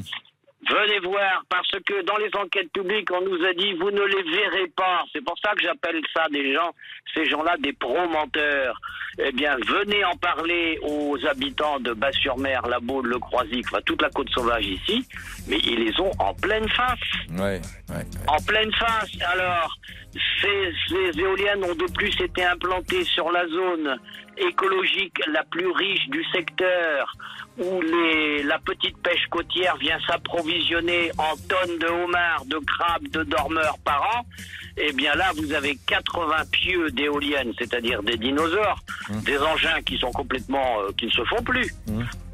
Venez voir, parce que dans les enquêtes publiques, on nous a dit, vous ne les verrez pas. C'est pour ça que j'appelle ça des gens, ces gens-là, des pro-menteurs. Eh bien, venez en parler aux habitants de Bas-sur-Mer, La Baule, Le Croisic, enfin, toute la côte sauvage ici, mais ils les ont en pleine face. Ouais, ouais. En pleine face. Alors, ces, ces éoliennes ont de plus été implantées sur la zone écologique la plus riche du secteur, où les, la petite pêche côtière vient s'approvisionner en tonnes de homards, de crabes, de dormeurs par an. Eh bien là, vous avez 80 pieux d'éoliennes, c'est-à-dire des dinosaures, des engins qui sont complètement, euh, qui ne se font plus.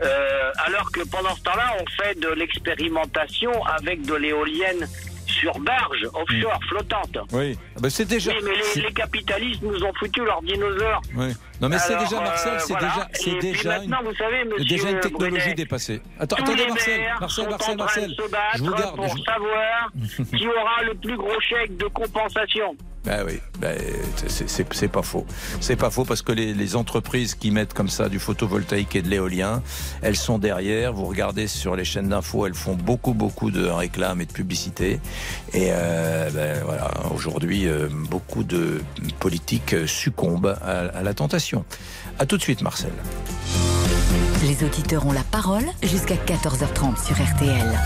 Euh, alors que pendant ce temps-là, on fait de l'expérimentation avec de l'éolienne sur barge, offshore, flottante. Oui. Ah bah, c'est déjà. Oui, mais les, les capitalistes nous ont foutu leurs dinosaures. Oui. Non mais c'est déjà Marcel, euh, c'est voilà. déjà, Et une, maintenant, vous savez, monsieur déjà une technologie Brunet, dépassée. Attends, attendez Marcel, Marcel, Marcel, Marcel. Je vous garde. pour je- savoir qui aura le plus gros chèque de compensation. Bah oui, bah, c'est- pas faux. C'est pas faux parce que les, les entreprises qui mettent comme ça du photovoltaïque et de l'éolien, elles sont derrière. Vous regardez sur les chaînes d'infos, elles font beaucoup beaucoup de réclames et de publicité. Et euh, ben, voilà, aujourd'hui, euh, beaucoup de politiques succombent à, à la tentation. À tout de suite, Marcel. Les auditeurs ont la parole jusqu'à 14h30 sur RTL.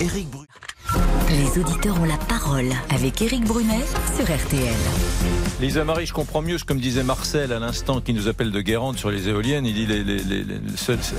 Éric. Les auditeurs ont la parole avec Éric Brunet sur RTL. Lisa Marie, je comprends mieux ce que me disait Marcel à l'instant qui nous appelle de Guérande sur les éoliennes. Il dit les, les, les,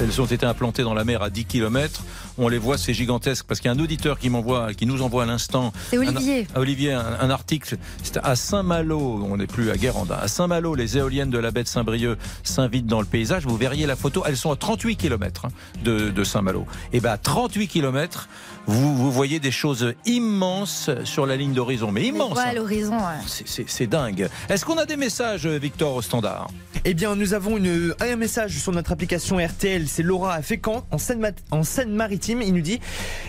elles ont été implantées dans la mer à 10 km. On les voit, c'est gigantesque parce qu'il y a un auditeur qui m'envoie, qui nous envoie à l'instant. C'est Olivier. Un, Olivier, un, un article. C'est à Saint-Malo, on n'est plus à Guérande. À Saint-Malo, les éoliennes de la baie de Saint-Brieuc s'invitent dans le paysage. Vous verriez la photo. Elles sont à 38 km hein, de, de Saint-Malo. Et ben à 38 km, vous, vous, voyez des choses immenses sur la ligne d'horizon, mais immenses. à l'horizon. Ouais. C'est dingue. Est-ce qu'on a des messages, Victor, au standard? Eh bien, nous avons une, un message sur notre application RTL. C'est Laura à Fécamp, en Seine-Maritime. Il nous dit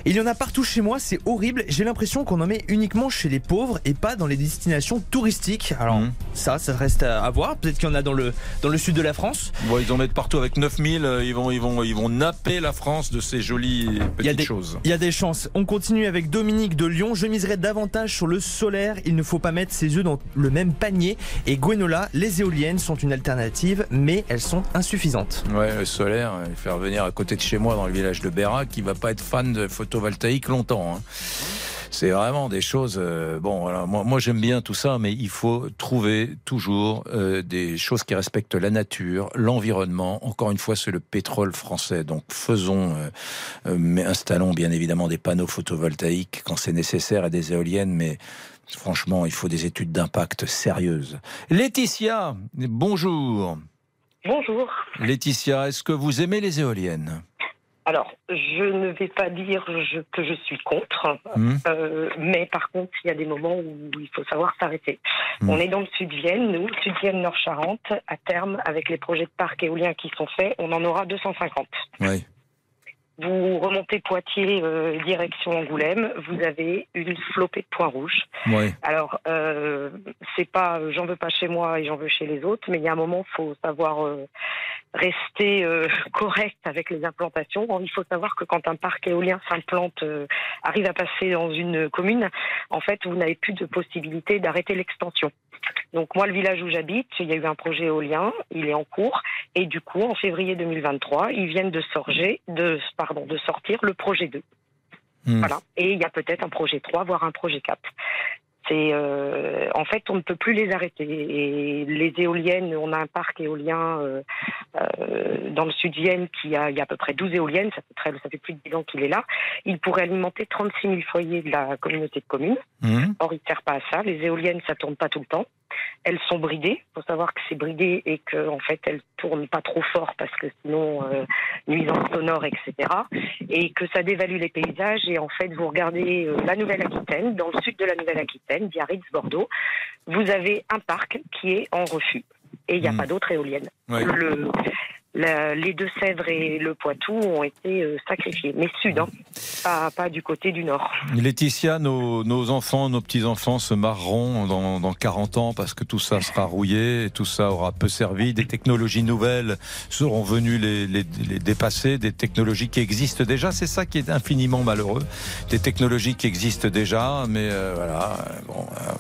Il y en a partout chez moi, c'est horrible. J'ai l'impression qu'on en met uniquement chez les pauvres et pas dans les destinations touristiques. Alors, mmh. Ça, ça reste à voir. Peut-être qu'il y en a dans le, dans le sud de la France. Bon, ils en mettent partout avec 9000. Ils vont, ils, vont, ils vont napper la France de ces jolies petites des, choses. Il y a des chances. On continue avec Dominique de Lyon. Je miserais davantage sur le solaire. Il ne faut pas mettre ses œufs dans le même panier. Et Gwenola, les éoliennes sont une alternative, mais elles sont insuffisantes. Ouais, le solaire, il faire venir à côté de chez moi dans le village de Bérac, qui va pas être fan de photovoltaïque longtemps. Hein. C'est vraiment des choses. Euh, bon, moi, moi j'aime bien tout ça, mais il faut trouver toujours euh, des choses qui respectent la nature, l'environnement. Encore une fois, c'est le pétrole français. Donc faisons, euh, mais installons bien évidemment des panneaux photovoltaïques quand c'est nécessaire et des éoliennes, mais Franchement, il faut des études d'impact sérieuses. Laetitia, bonjour. Bonjour. Laetitia, est-ce que vous aimez les éoliennes? Alors, je ne vais pas dire que je suis contre, mmh. euh, mais par contre, il y a des moments où il faut savoir s'arrêter. Mmh. On est dans le Sud-Vienne, nous, Sud-Vienne-Nord-Charente. À terme, avec les projets de parcs éoliens qui sont faits, on en aura 250. Oui. Vous remontez Poitiers, euh, direction Angoulême, vous avez une flopée de points rouges. Ouais. Alors, euh, c'est pas, j'en veux pas chez moi et j'en veux chez les autres, mais il y a un moment, faut savoir euh, rester euh, correct avec les implantations. Il faut savoir que quand un parc éolien s'implante, euh, arrive à passer dans une commune, en fait, vous n'avez plus de possibilité d'arrêter l'extension. Donc moi, le village où j'habite, il y a eu un projet éolien, il est en cours, et du coup, en février 2023, ils viennent de, sorger, de, pardon, de sortir le projet 2. Mmh. Voilà. Et il y a peut-être un projet 3, voire un projet 4. C'est euh, en fait on ne peut plus les arrêter. Et les éoliennes, on a un parc éolien euh, euh, dans le sud Vienne qui a, il y a à peu près 12 éoliennes, ça fait, très, ça fait plus de 10 ans qu'il est là. Il pourrait alimenter 36 000 foyers de la communauté de communes. Mmh. Or, il ne sert pas à ça. Les éoliennes, ça tourne pas tout le temps. Elles sont bridées. Il faut savoir que c'est bridé et que en fait elles tournent pas trop fort parce que sinon euh, nuisance sonore, etc. Et que ça dévalue les paysages. Et en fait, vous regardez euh, la Nouvelle-Aquitaine, dans le sud de la Nouvelle-Aquitaine, Biarritz, Bordeaux, vous avez un parc qui est en refus et il n'y a Mmh. pas d'autres éoliennes. Ouais. Le, les Deux-Sèvres et le Poitou ont été euh, sacrifiés, mais sud, hein, pas, du côté du nord. Laetitia, nos, enfants, nos petits-enfants se marreront dans, dans 40 ans parce que tout ça sera rouillé et tout ça aura peu servi. Des technologies nouvelles seront venues les, dépasser, des technologies qui existent déjà. C'est ça qui est infiniment malheureux. Des technologies qui existent déjà, mais euh, voilà. Bon, euh,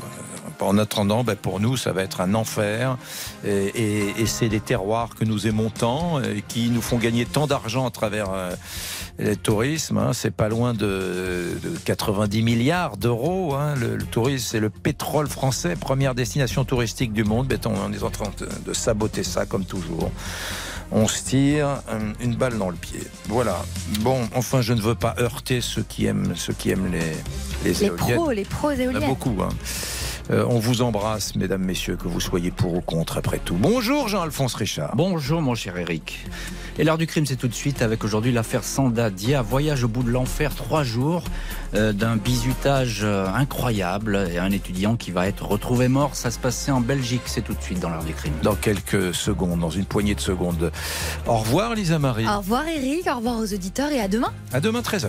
en attendant, ben, pour nous, ça va être un enfer. Et, et- et c'est des terroirs que nous aimons tant et qui nous font gagner tant d'argent à travers euh, le tourisme. hein. C'est pas loin de, de 90 milliards d'euros. hein. Le, le tourisme, c'est le pétrole français, première destination touristique du monde. Ben, on, on est en train de, de saboter ça comme toujours. On se tire euh, une balle dans le pied. Voilà. Bon, enfin, je ne veux pas heurter ceux qui aiment, ceux qui aiment les, les, Les éoliennes. pros, les pros Il y en a éoliennes. beaucoup. hein. Euh, on vous embrasse, mesdames, messieurs, que vous soyez pour ou contre après tout. Bonjour Jean-Alphonse Richard. Bonjour mon cher Eric. Et l'heure du crime, c'est tout de suite avec aujourd'hui l'affaire Sanda Dia, voyage au bout de l'enfer, trois jours euh, d'un bizutage euh, incroyable et un étudiant qui va être retrouvé mort. Ça se passait en Belgique, c'est tout de suite dans l'heure du crime. Dans quelques secondes, dans une poignée de secondes. Au revoir Lisa Marie. Au revoir Eric, au revoir aux auditeurs et à demain. À demain 13h.